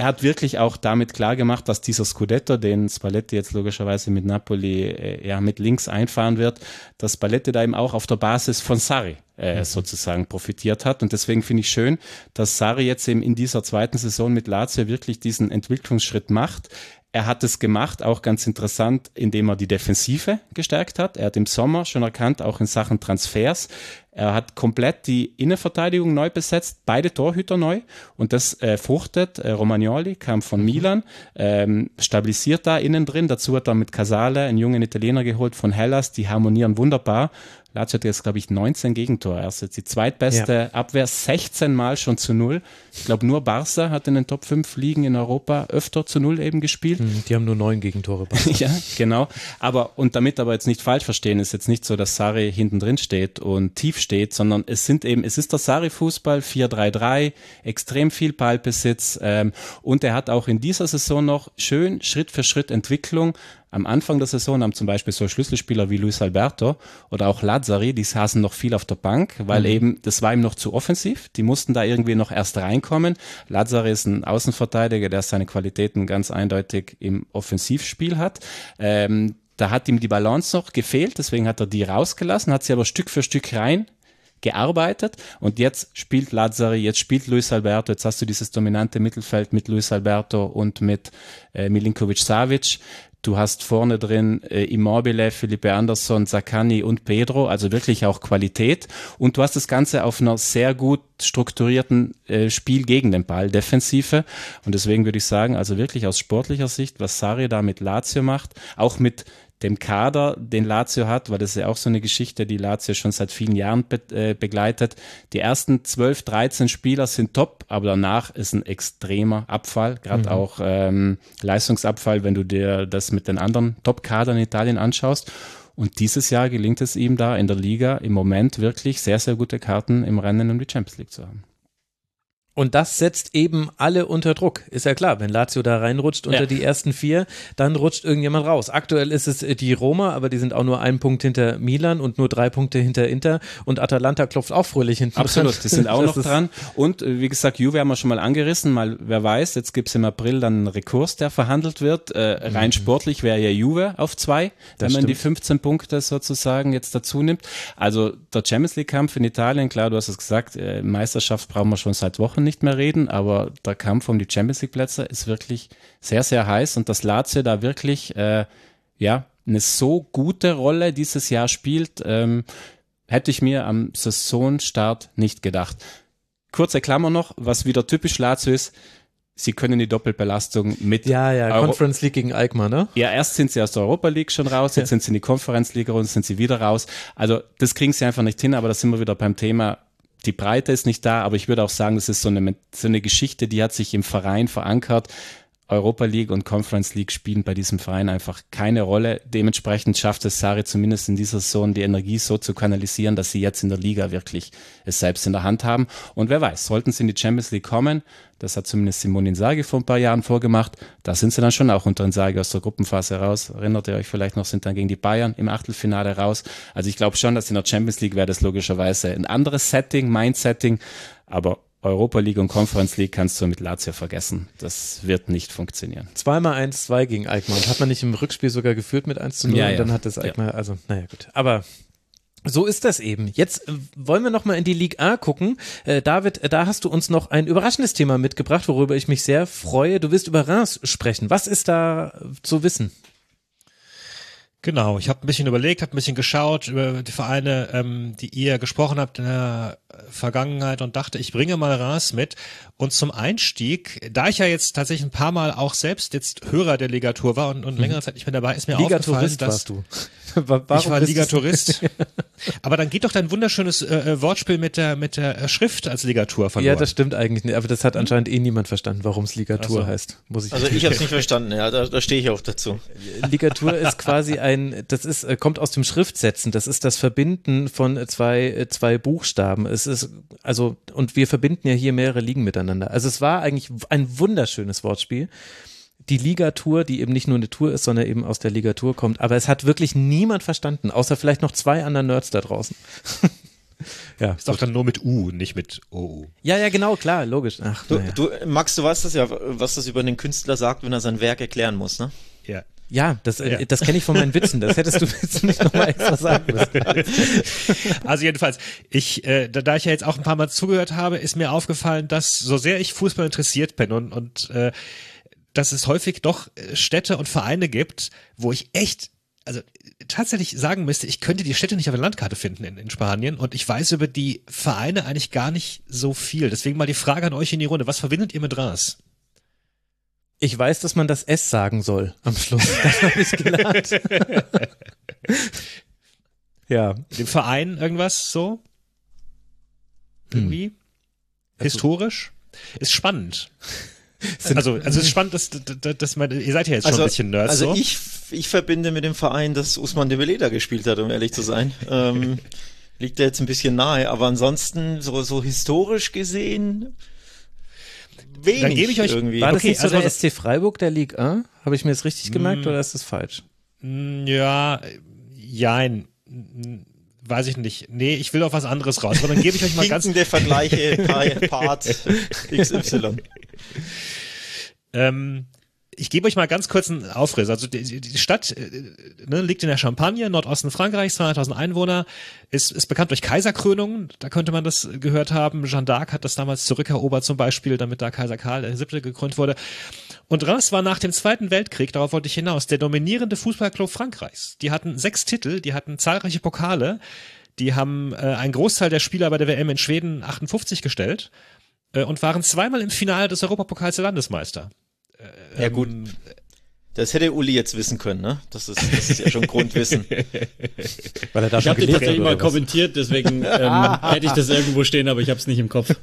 er hat wirklich auch damit klar gemacht, dass dieser Scudetto, den Spalletti jetzt logischerweise mit Napoli äh, ja mit links einfahren wird, dass Spalletti da eben auch auf der Basis von Sarri äh, mhm. sozusagen profitiert hat. Und deswegen finde ich schön, dass Sarri jetzt eben in dieser zweiten Saison mit Lazio wirklich diesen Entwicklungsschritt macht. Er hat es gemacht, auch ganz interessant, indem er die Defensive gestärkt hat. Er hat im Sommer schon erkannt, auch in Sachen Transfers. Er hat komplett die Innenverteidigung neu besetzt, beide Torhüter neu und das äh, fruchtet. Äh, Romagnoli kam von Milan, ähm, stabilisiert da innen drin. Dazu hat er mit Casale einen jungen Italiener geholt von Hellas, die harmonieren wunderbar. Lazio hat jetzt, glaube ich, 19 Gegentore. Er ist jetzt die zweitbeste ja. Abwehr, 16 Mal schon zu Null. Ich glaube, nur Barca hat in den Top 5 Ligen in Europa öfter zu Null eben gespielt. Hm, die haben nur neun Gegentore. ja, genau. Aber, und damit aber jetzt nicht falsch verstehen, ist jetzt nicht so, dass Sari hinten drin steht und tief steht, sondern es sind eben, es ist der Sari-Fußball, 4-3-3, extrem viel Ballbesitz ähm, und er hat auch in dieser Saison noch schön Schritt für Schritt Entwicklung am Anfang der Saison haben zum Beispiel so Schlüsselspieler wie Luis Alberto oder auch Lazzari, die saßen noch viel auf der Bank, weil mhm. eben das war ihm noch zu offensiv. Die mussten da irgendwie noch erst reinkommen. Lazzari ist ein Außenverteidiger, der seine Qualitäten ganz eindeutig im Offensivspiel hat. Ähm, da hat ihm die Balance noch gefehlt, deswegen hat er die rausgelassen, hat sie aber Stück für Stück rein gearbeitet und jetzt spielt Lazzari, jetzt spielt Luis Alberto, jetzt hast du dieses dominante Mittelfeld mit Luis Alberto und mit äh, Milinkovic Savic. Du hast vorne drin äh, Immobile, Felipe Anderson, Zakani und Pedro, also wirklich auch Qualität. Und du hast das Ganze auf einer sehr gut strukturierten äh, Spiel gegen den Ball, Defensive. Und deswegen würde ich sagen, also wirklich aus sportlicher Sicht, was Sari da mit Lazio macht, auch mit dem Kader, den Lazio hat, weil das ist ja auch so eine Geschichte, die Lazio schon seit vielen Jahren be äh, begleitet. Die ersten 12, 13 Spieler sind top, aber danach ist ein extremer Abfall, gerade mhm. auch ähm, Leistungsabfall, wenn du dir das mit den anderen Top-Kadern in Italien anschaust. Und dieses Jahr gelingt es ihm da in der Liga im Moment wirklich sehr, sehr gute Karten im Rennen um die Champions League zu haben. Und das setzt eben alle unter Druck. Ist ja klar, wenn Lazio da reinrutscht unter ja. die ersten vier, dann rutscht irgendjemand raus. Aktuell ist es äh, die Roma, aber die sind auch nur einen Punkt hinter Milan und nur drei Punkte hinter Inter. Und Atalanta klopft auch fröhlich hinten Absolut, dran. die sind auch noch dran. Und äh, wie gesagt, Juve haben wir schon mal angerissen, mal wer weiß, jetzt gibt es im April dann einen Rekurs, der verhandelt wird. Äh, rein mhm. sportlich wäre ja Juve auf zwei, das wenn man stimmt. die 15 Punkte sozusagen jetzt dazu nimmt. Also der Champions League-Kampf in Italien, klar, du hast es gesagt, äh, Meisterschaft brauchen wir schon seit Wochen nicht nicht mehr reden, aber der Kampf um die Champions League Plätze ist wirklich sehr, sehr heiß und dass Lazio da wirklich, äh, ja, eine so gute Rolle dieses Jahr spielt, ähm, hätte ich mir am Saisonstart nicht gedacht. Kurze Klammer noch, was wieder typisch Lazio ist, sie können die Doppelbelastung mit. Ja, ja, Euro Conference League gegen Alkmaar, ne? Ja, erst sind sie aus der Europa League schon raus, jetzt ja. sind sie in die Conference League und sind sie wieder raus. Also das kriegen sie einfach nicht hin, aber da sind wir wieder beim Thema die Breite ist nicht da, aber ich würde auch sagen, das ist so eine, so eine Geschichte, die hat sich im Verein verankert. Europa League und Conference League spielen bei diesem Verein einfach keine Rolle. Dementsprechend schafft es Sari zumindest in dieser Saison die Energie so zu kanalisieren, dass sie jetzt in der Liga wirklich es selbst in der Hand haben. Und wer weiß, sollten sie in die Champions League kommen, das hat zumindest Simone Inzaghi vor ein paar Jahren vorgemacht, da sind sie dann schon auch unter Inzaghi aus der Gruppenphase raus. Erinnert ihr euch vielleicht noch, sind dann gegen die Bayern im Achtelfinale raus. Also ich glaube schon, dass in der Champions League wäre das logischerweise ein anderes Setting, Mindsetting, aber Europa League und Conference League kannst du mit Lazio vergessen. Das wird nicht funktionieren. Zweimal 1-2 gegen Alkmaar. Und hat man nicht im Rückspiel sogar geführt mit 1 zu 0 ja, ja. und dann hat das Alkmaar, ja. also naja gut. Aber so ist das eben. Jetzt äh, wollen wir nochmal in die Ligue A gucken. Äh, David, äh, da hast du uns noch ein überraschendes Thema mitgebracht, worüber ich mich sehr freue. Du wirst über Reims sprechen. Was ist da zu wissen? Genau, ich habe ein bisschen überlegt, habe ein bisschen geschaut über die Vereine, ähm, die ihr gesprochen habt in der Vergangenheit und dachte, ich bringe mal Ras mit. Und zum Einstieg, da ich ja jetzt tatsächlich ein paar Mal auch selbst jetzt Hörer der Ligatur war und, und mhm. längere Zeit nicht mehr dabei, ist mir aufgefallen, dass warst du. Warum ich war Ligaturist. aber dann geht doch dein wunderschönes äh, äh, Wortspiel mit der mit der Schrift als Ligatur verloren. Ja, das stimmt eigentlich nicht. Aber das hat anscheinend eh niemand verstanden, warum es Ligatur so. heißt. Muss ich also ich habe es nicht verstanden. Ja, da, da stehe ich auch dazu. Ligatur ist quasi ein, das ist äh, kommt aus dem Schriftsetzen. Das ist das Verbinden von zwei zwei Buchstaben. Es ist also und wir verbinden ja hier mehrere Ligen miteinander. Also es war eigentlich ein wunderschönes Wortspiel die Ligatur, die eben nicht nur eine Tour ist, sondern eben aus der Ligatur kommt. Aber es hat wirklich niemand verstanden, außer vielleicht noch zwei anderen Nerds da draußen. ja. Ist auch dann nur mit U, nicht mit OU. Ja, ja, genau, klar, logisch. Ach, du, ja. du, Max, du weißt das ja, was das über den Künstler sagt, wenn er sein Werk erklären muss, ne? Ja. Ja, das, äh, ja. das kenne ich von meinen Witzen. Das hättest du jetzt nicht nochmal extra sagen müssen. Also jedenfalls, ich, äh, da, da ich ja jetzt auch ein paar Mal zugehört habe, ist mir aufgefallen, dass so sehr ich Fußball interessiert bin und, und äh, dass es häufig doch äh, Städte und Vereine gibt, wo ich echt also tatsächlich sagen müsste, ich könnte die Städte nicht auf der Landkarte finden in, in, Spanien und ich weiß über die Vereine eigentlich gar nicht so viel. Deswegen mal die Frage an euch in die Runde. Was verbindet ihr mit Ras? Ich weiß, dass man das S sagen soll am Schluss. Das habe ich gelernt. ja. Dem Verein irgendwas so? Irgendwie? Hm. Historisch? Ist spannend. also, also es ist spannend, dass, dass, dass man, ihr seid ja jetzt schon also, ein bisschen Nerds. Also so. ich, ich verbinde mit dem Verein, dass Usman de Veleda gespielt hat, um ehrlich zu sein. ähm, liegt da jetzt ein bisschen nahe, aber ansonsten so, so historisch gesehen wenig Dann gebe ich euch irgendwie. War das okay, also der SC Freiburg der Ligue 1? Habe ich mir das richtig gemerkt mm. oder ist das falsch? Ja, jein. Weiß ich nicht. Nee, ich will auf was anderes raus. Aber dann gebe ich euch mal ganz. der Vergleiche, Part XY. Ähm, ich gebe euch mal ganz kurz einen Aufriss. Also die, die Stadt äh, ne, liegt in der Champagne, Nordosten Frankreichs, 200.000 Einwohner, ist, ist bekannt durch Kaiserkrönungen. Da könnte man das gehört haben. Jeanne d'Arc hat das damals zurückerobert zum Beispiel, damit da Kaiser Karl VII. gekrönt wurde. Und Reims war nach dem Zweiten Weltkrieg, darauf wollte ich hinaus, der dominierende Fußballclub Frankreichs. Die hatten sechs Titel, die hatten zahlreiche Pokale, die haben äh, einen Großteil der Spieler bei der WM in Schweden 58 gestellt äh, und waren zweimal im Finale des Europapokals der Landesmeister. Ja gut. Das hätte Uli jetzt wissen können, ne? Das ist, das ist ja schon Grundwissen. Weil er da ich habe den tatsächlich mal kommentiert, deswegen ähm, hätte ich das irgendwo stehen, aber ich habe es nicht im Kopf.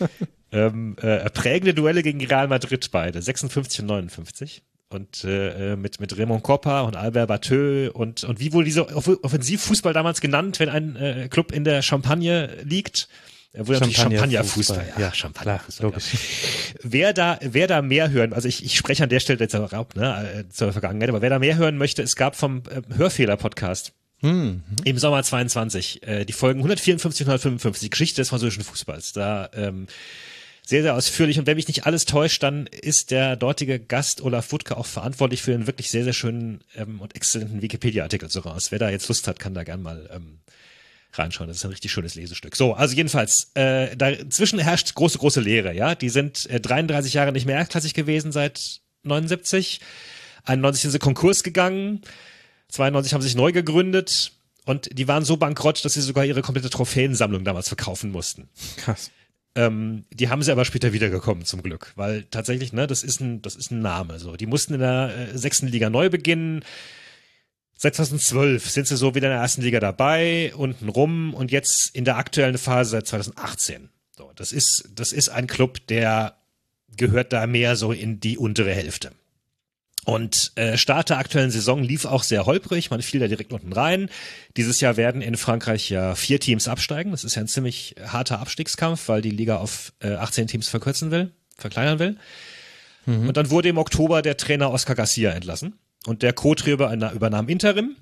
ähm, äh, prägende Duelle gegen Real Madrid beide, 56 und 59 und äh, äh, mit mit Raymond Coppa und Albert Bateux und und wie wohl diese Offensivfußball damals genannt, wenn ein äh, Club in der Champagne liegt er wurde natürlich Champagnerfußball. Champagner ja, Champagnerfußball. Ja. Wer da, wer da mehr hören, also ich, ich spreche an der Stelle jetzt auch ab, ne, äh, zur Vergangenheit, aber wer da mehr hören möchte, es gab vom äh, Hörfehler-Podcast hm. Im Sommer 22, äh, die Folgen 154 und 155, die Geschichte des französischen Fußballs. Da ähm, sehr, sehr ausführlich. Und wenn mich nicht alles täuscht, dann ist der dortige Gast Olaf Wutke auch verantwortlich für einen wirklich sehr, sehr schönen ähm, und exzellenten Wikipedia-Artikel so raus. Wer da jetzt Lust hat, kann da gern mal ähm, reinschauen. Das ist ein richtig schönes Lesestück. So, also jedenfalls, äh, dazwischen herrscht große, große Leere, ja. Die sind äh, 33 Jahre nicht mehr erstklassig gewesen seit 79. 91 sind sie Konkurs gegangen. 92 haben sie sich neu gegründet. Und die waren so bankrott, dass sie sogar ihre komplette Trophäensammlung damals verkaufen mussten. Krass. Ähm, die haben sie aber später wiedergekommen, zum Glück. Weil tatsächlich, ne, das ist ein, das ist ein Name. So, die mussten in der äh, sechsten Liga neu beginnen. Seit 2012 sind sie so wieder in der ersten Liga dabei, unten rum und jetzt in der aktuellen Phase seit 2018. So, das ist, das ist ein Club, der gehört da mehr so in die untere Hälfte. Und äh, Start der aktuellen Saison lief auch sehr holprig, man fiel da direkt unten rein. Dieses Jahr werden in Frankreich ja vier Teams absteigen. Das ist ja ein ziemlich harter Abstiegskampf, weil die Liga auf äh, 18 Teams verkürzen will, verkleinern will. Mhm. Und dann wurde im Oktober der Trainer Oscar Garcia entlassen. Und der Co-Trainer übernahm Interim.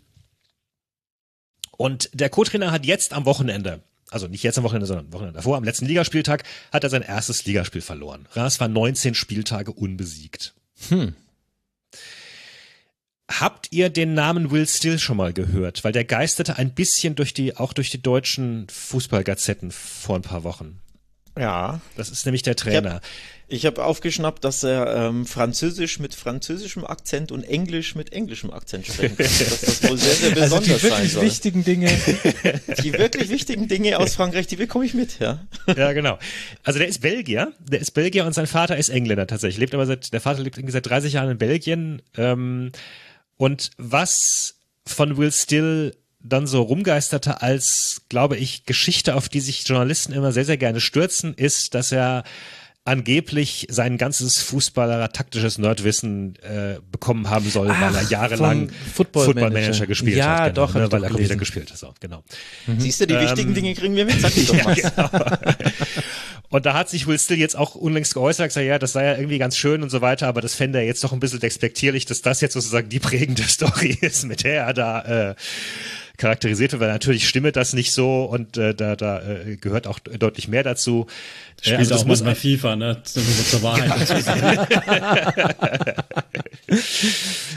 Und der Co-Trainer hat jetzt am Wochenende, also nicht jetzt am Wochenende, sondern am Wochenende davor, am letzten Ligaspieltag, hat er sein erstes Ligaspiel verloren. Ras war 19 Spieltage unbesiegt. Hm. Habt ihr den Namen Will Still schon mal gehört? Weil der geisterte ein bisschen durch die, auch durch die deutschen Fußballgazetten vor ein paar Wochen. Ja. Das ist nämlich der Trainer. Ich habe hab aufgeschnappt, dass er ähm, Französisch mit französischem Akzent und Englisch mit englischem Akzent sprechen kann. dass das wohl sehr, sehr besonders also die wirklich soll. wichtigen Dinge. Die wirklich wichtigen Dinge aus Frankreich, die bekomme ich mit, ja. Ja, genau. Also der ist Belgier. Der ist Belgier und sein Vater ist Engländer tatsächlich. Lebt aber seit, der Vater lebt irgendwie seit 30 Jahren in Belgien. Ähm, und was von Will Still dann so rumgeisterte als, glaube ich, Geschichte, auf die sich Journalisten immer sehr, sehr gerne stürzen, ist, dass er angeblich sein ganzes Fußballer taktisches Nerdwissen äh, bekommen haben soll, Ach, weil er jahrelang Football, Football Manager. Manager gespielt ja, hat. Genau, doch, ne, weil er Computer gespielt hat. So, genau. Mhm. Siehst du, die ähm, wichtigen Dinge kriegen wir mit, sag ich doch mal. Ja, genau. Und da hat sich Will Still jetzt auch unlängst geäußert, gesagt, ja, das sei ja irgendwie ganz schön und so weiter, aber das fände er jetzt doch ein bisschen despektierlich, dass das jetzt sozusagen die prägende Story ist, mit der er da äh, charakterisiert wird, weil natürlich stimme das nicht so und äh, da, da äh, gehört auch deutlich mehr dazu. Spielt also auch manchmal FIFA, ne? Muss zur Wahrheit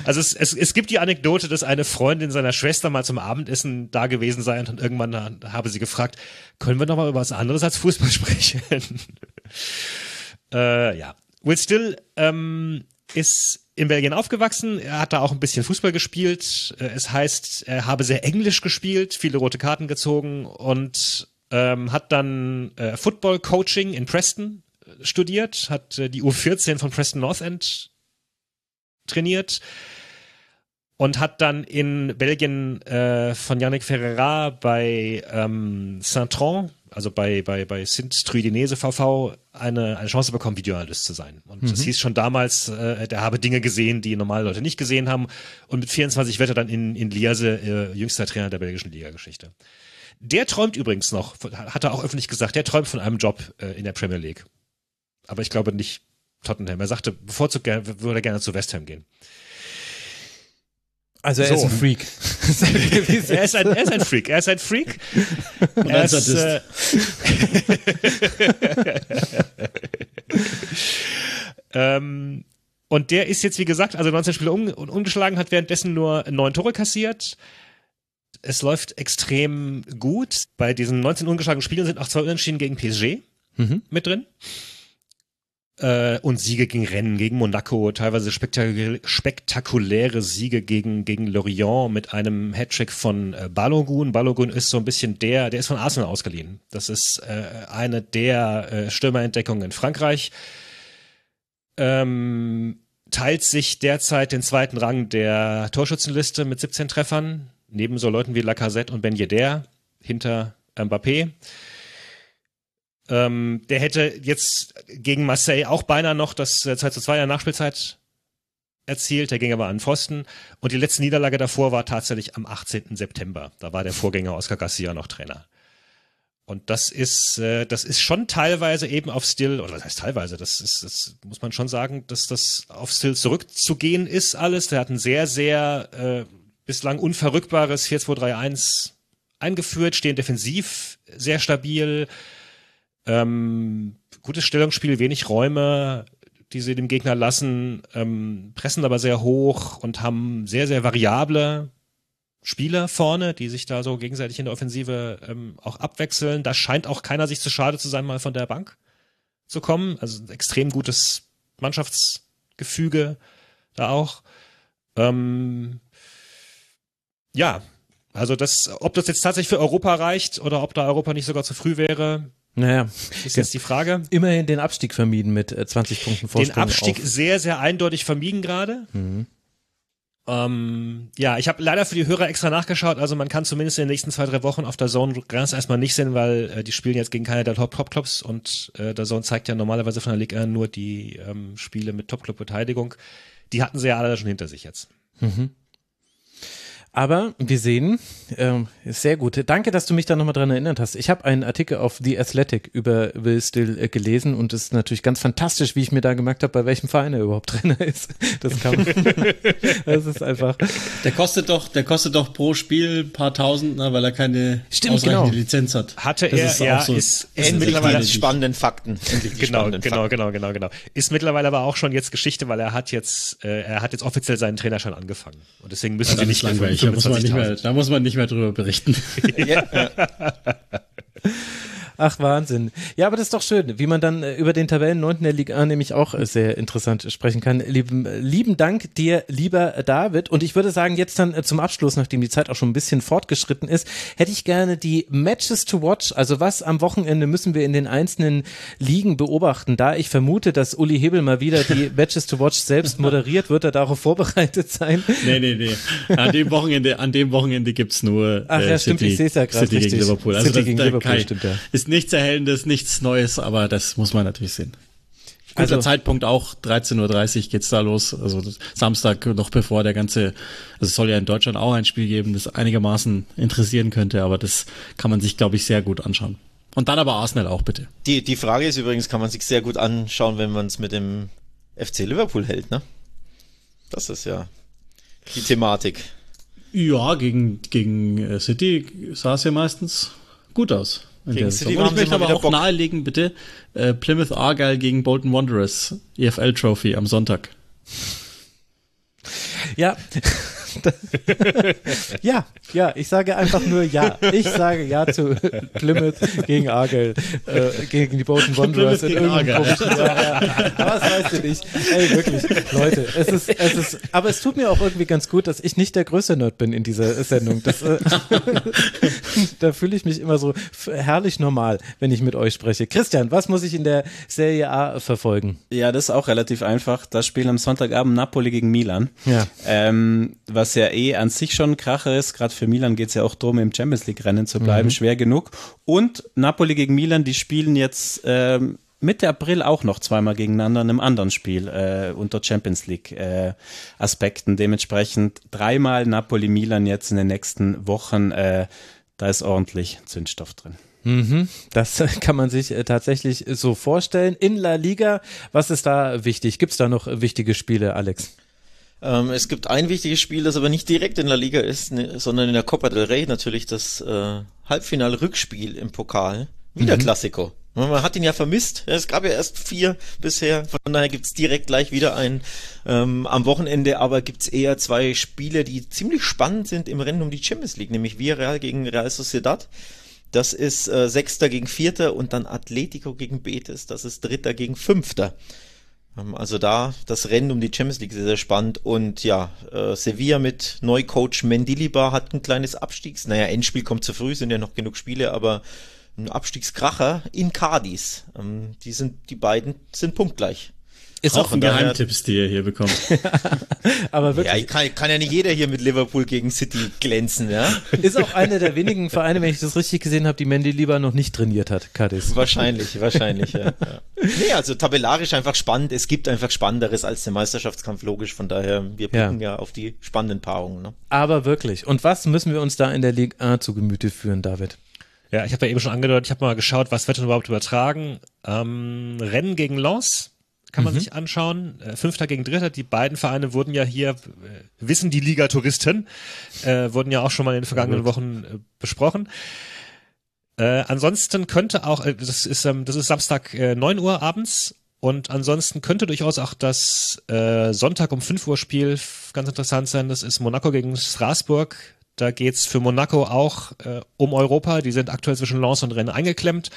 Also es, es, es gibt die Anekdote, dass eine Freundin seiner Schwester mal zum Abendessen da gewesen sei und irgendwann habe sie gefragt, können wir noch mal über was anderes als Fußball sprechen? äh, ja. Will Still ähm, ist in Belgien aufgewachsen. Er hat da auch ein bisschen Fußball gespielt. Äh, es heißt, er habe sehr Englisch gespielt, viele rote Karten gezogen und ähm, hat dann äh, Football Coaching in Preston äh, studiert, hat äh, die U14 von Preston North End trainiert und hat dann in Belgien äh, von Yannick Ferreira bei ähm, Saint-Tron also bei, bei, bei Sint Truidinese VV eine, eine Chance bekommen, Videoanalyst zu sein. Und mhm. das hieß schon damals, äh, der habe Dinge gesehen, die normale Leute nicht gesehen haben. Und mit 24 wird er dann in, in Liase äh, jüngster Trainer der belgischen Liga-Geschichte. Der träumt übrigens noch, hat er auch öffentlich gesagt, der träumt von einem Job äh, in der Premier League. Aber ich glaube nicht Tottenham. Er sagte, bevorzugt würde er gerne zu West Ham gehen. Also er So. ist ein Freak. Er ist ein, er ist ein Freak. Er ist ein Freak. er ein ist, Sadist. äh, ähm, und der ist jetzt, wie gesagt, also 19 Spiele um, umgeschlagen, hat währenddessen nur neun Tore kassiert. Es läuft extrem gut. Bei diesen 19 ungeschlagenen Spielen sind auch zwei Unentschieden gegen PSG Mhm. mit drin. Äh, und Siege gegen Rennen, gegen Monaco, teilweise spektakulä spektakuläre Siege gegen, gegen Lorient mit einem Hattrick von äh, Balogun. Balogun ist so ein bisschen der, der ist von Arsenal ausgeliehen. Das ist äh, eine der äh, Stürmerentdeckungen in Frankreich. Ähm, teilt sich derzeit den zweiten Rang der Torschützenliste mit 17 Treffern, neben so Leuten wie Lacazette und Ben Yedder, hinter Mbappé. Ähm, der hätte jetzt gegen Marseille auch beinahe noch das äh, 2 zu 2 in der Nachspielzeit erzielt, der ging aber an Pfosten. Und die letzte Niederlage davor war tatsächlich am 18. September. Da war der Vorgänger Oscar Garcia noch Trainer. Und das ist, äh, das ist schon teilweise eben auf Still, oder was heißt teilweise, das ist, das muss man schon sagen, dass das auf Still zurückzugehen ist alles. Der hat ein sehr, sehr äh, bislang unverrückbares 4-2-3-1 eingeführt, stehen defensiv sehr stabil, ähm, gutes Stellungsspiel, wenig Räume, die sie dem Gegner lassen, ähm, pressen aber sehr hoch und haben sehr, sehr variable Spieler vorne, die sich da so gegenseitig in der Offensive ähm, auch abwechseln. Da scheint auch keiner sich zu schade zu sein, mal von der Bank zu kommen. Also extrem gutes Mannschaftsgefüge da auch. Ähm, ja, also das, ob das jetzt tatsächlich für Europa reicht oder ob da Europa nicht sogar zu früh wäre, Naja, ist jetzt die Frage. immerhin den Abstieg vermieden mit äh, 20 Punkten Vorsprung. Den Abstieg sehr, sehr eindeutig vermieden gerade. Mhm. Ähm, ja, ich habe leider für die Hörer extra nachgeschaut. Also man kann zumindest in den nächsten zwei, drei Wochen auf der Zone ganz erstmal nicht sehen, weil äh, die spielen jetzt gegen keine der Top-Top-Clubs und äh, der Zone zeigt ja normalerweise von der Liga nur die ähm, Spiele mit Top-Club-Beteiligung. Die hatten sie ja alle schon hinter sich jetzt. Aber wir sehen, ähm, sehr gut. Danke, dass du mich da nochmal dran erinnert hast. Ich habe einen Artikel auf The Athletic über Will Still äh, gelesen und es ist natürlich ganz fantastisch, wie ich mir da gemerkt habe, bei welchem Verein er überhaupt Trainer ist. Das kann Das ist einfach. Der kostet doch, der kostet doch pro Spiel ein paar tausend, ne, weil er keine Stimmt, ausreichende genau. Lizenz hat. Hatte Das er, ist auch ja, so- ist, ist mittlerweile die spannenden Fakten. Genau, spannenden genau, Fakten. genau, genau, genau. Ist mittlerweile aber auch schon jetzt Geschichte, weil er hat jetzt, äh, er hat jetzt offiziell seinen Trainerschein angefangen. Und deswegen müssen sie Dann nicht langweilig. Da muss man nicht mehr, 25.000. da muss man nicht mehr drüber berichten. Ach, Wahnsinn. Ja, aber das ist doch schön, wie man dann äh, über den Tabellen 9. der Liga nämlich auch äh, sehr interessant sprechen kann. Lieben, äh, lieben Dank dir, lieber äh, David. Und ich würde sagen, jetzt dann äh, zum Abschluss, nachdem die Zeit auch schon ein bisschen fortgeschritten ist, hätte ich gerne die Matches to watch. Also was am Wochenende müssen wir in den einzelnen Ligen beobachten? Da ich vermute, dass Uli Hebel mal wieder die Matches to watch selbst moderiert, wird er darauf vorbereitet sein. nee, nee, nee. An dem Wochenende, an dem Wochenende gibt's nur Ach ja, stimmt, ich seh's ja grad City richtig. gegen Liverpool. Also City das, gegen Liverpool, stimmt, ja. Ist nichts Erhellendes, nichts Neues, aber das muss man natürlich sehen. Guter Also- Zeitpunkt auch, 13.30 Uhr geht's da los. Also Samstag noch bevor der ganze, also es soll ja in Deutschland auch ein Spiel geben, das einigermaßen interessieren könnte, aber das kann man sich, glaube ich, sehr gut anschauen. Und dann aber Arsenal auch bitte. Die, die Frage ist übrigens, kann man sich sehr gut anschauen, wenn man es mit dem FC Liverpool hält, ne? Das ist ja die Thematik. Ja, gegen, gegen äh, City sah es ja meistens gut aus. Gegen City. Und ich möchte aber auch Bock. nahelegen, bitte, äh, Plymouth Argyle gegen Bolton Wanderers, EFL Trophy am Sonntag. Ja. ja, ja, ich sage einfach nur ja. Ich sage ja zu Plymouth gegen Argyle, äh, gegen die Bolton Wanderers in gegen irgendeinem komischen, ja, ja. Aber das weißt du nicht. Ey, wirklich, Leute, es ist, es ist, aber es tut mir auch irgendwie ganz gut, dass ich nicht der größte Nerd bin in dieser Sendung. Das, äh, da fühle ich mich immer so herrlich normal, wenn ich mit euch spreche. Christian, was muss ich in der Serie A verfolgen? Ja, das ist auch relativ einfach. Das Spiel am Sonntagabend Napoli gegen Milan. Ja. Ähm, was ja eh an sich schon ein Kracher ist. Gerade für Milan geht's ja auch darum, im Champions League-Rennen zu bleiben. Schwer genug. Und Napoli gegen Milan, die spielen jetzt ähm, Mitte April auch noch zweimal gegeneinander in einem anderen Spiel äh, unter Champions League äh, Aspekten. Dementsprechend dreimal Napoli-Milan jetzt in den nächsten Wochen. Äh, da ist ordentlich Zündstoff drin. Mhm, das kann man sich äh, tatsächlich so vorstellen. In La Liga, was ist da wichtig? Gibt es da noch wichtige Spiele, Alex? Ähm, es gibt ein wichtiges Spiel, das aber nicht direkt in der Liga ist, ne, sondern in der Copa del Rey natürlich das äh, Halbfinal-Rückspiel im Pokal. Wieder mhm. Klassiko. Man hat ihn ja vermisst. Es gab ja erst vier bisher. Von daher gibt's direkt gleich wieder einen ähm, am Wochenende. Aber gibt's eher zwei Spiele, die ziemlich spannend sind im Rennen um die Champions League, nämlich Villarreal gegen Real Sociedad. Das ist äh, Sechster gegen Vierter und dann Atletico gegen Betis. Das ist Dritter gegen Fünfter. Ähm, also da das Rennen um die Champions League sehr, sehr spannend. Und ja, äh, Sevilla mit Neucoach Mendilibar hat ein kleines Abstiegs... Naja, Endspiel kommt zu früh, sind ja noch genug Spiele, aber ein Abstiegskracher in Cadiz. Ähm, die sind, die beiden sind punktgleich. Ist auch, ein Geheimtipps, die ihr hier bekommt. Aber wirklich. Ja, kann, kann, ja nicht jeder hier mit Liverpool gegen City glänzen, ja? Ist auch einer der wenigen Vereine, wenn ich das richtig gesehen habe, die Mandy lieber noch nicht trainiert hat, Cadiz. Wahrscheinlich, wahrscheinlich, ja. ja. Nee, also tabellarisch einfach spannend. Es gibt einfach Spannenderes als der Meisterschaftskampf, logisch. Von daher, wir blicken ja. ja auf die spannenden Paarungen. Ne? Aber wirklich. Und was müssen wir uns da in der Ligue 1 zu Gemüte führen, David? Ja, ich habe ja eben schon angedeutet, ich habe mal geschaut, was wird denn überhaupt übertragen. Ähm, Rennen gegen Lens kann man mhm. sich anschauen. Äh, Fünfter gegen Dritter. Die beiden Vereine wurden ja hier, äh, wissen die Liga-Touristen, äh, wurden ja auch schon mal in den vergangenen Wochen äh, besprochen. Äh, ansonsten könnte auch, äh, das ist, ähm, das ist Samstag äh, 9 Uhr abends und ansonsten könnte durchaus auch das äh, Sonntag um 5 Uhr Spiel ganz interessant sein. Das ist Monaco gegen Straßburg. Da geht's für Monaco auch äh, um Europa. Die sind aktuell zwischen Lens und Rennes eingeklemmt.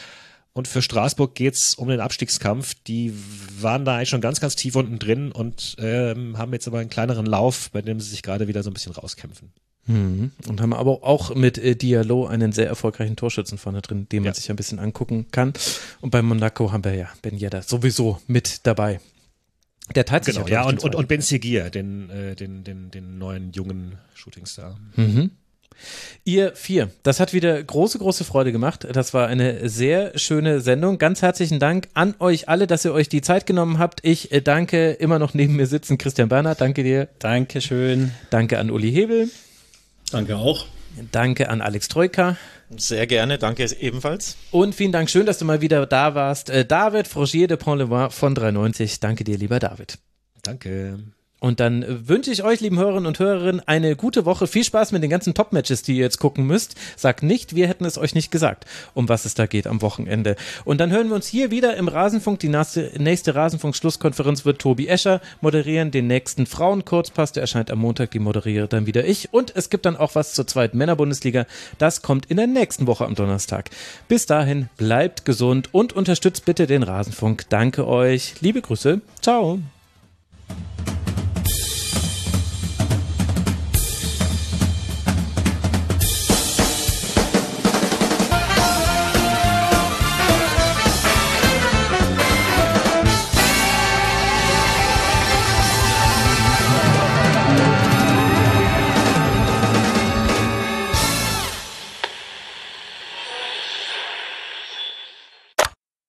Und für Straßburg geht's um den Abstiegskampf. Die waren da eigentlich schon ganz, ganz tief unten drin und ähm, haben jetzt aber einen kleineren Lauf, bei dem sie sich gerade wieder so ein bisschen rauskämpfen. Mhm. Und haben aber auch mit äh, Diallo einen sehr erfolgreichen Torschützen vorne drin, den man ja. sich ein bisschen angucken kann. Und bei Monaco haben wir ja Ben Yedda sowieso mit dabei. Der teilt sich genau, ja, und, und, und Ben Seguir, den, äh, den, den, den neuen jungen Shootingstar. Mhm. Ihr vier, das hat wieder große, große Freude gemacht. Das war eine sehr schöne Sendung. Ganz herzlichen Dank an euch alle, dass ihr euch die Zeit genommen habt. Ich äh, danke immer noch neben mir sitzen Christian Bernhard. Danke dir. Dankeschön. Danke an Uli Hebel. Danke auch. Danke an Alex Troika. Sehr gerne, danke ebenfalls. Und vielen Dank, schön, dass du mal wieder da warst. Äh, David Frogier de Pont-le-Voix von 390. Danke dir, lieber David. Danke. Und dann wünsche ich euch, lieben Hörerinnen und Hörerinnen, eine gute Woche. Viel Spaß mit den ganzen Top-Matches, die ihr jetzt gucken müsst. Sagt nicht, wir hätten es euch nicht gesagt, um was es da geht am Wochenende. Und dann hören wir uns hier wieder im Rasenfunk. Die nächste, nächste Rasenfunk-Schlusskonferenz wird Tobi Escher moderieren. Den nächsten Frauenkurzpass, der erscheint am Montag, die moderiere dann wieder ich. Und es gibt dann auch was zur zweiten Männerbundesliga. Das kommt in der nächsten Woche am Donnerstag. Bis dahin, bleibt gesund und unterstützt bitte den Rasenfunk. Danke euch. Liebe Grüße. Ciao.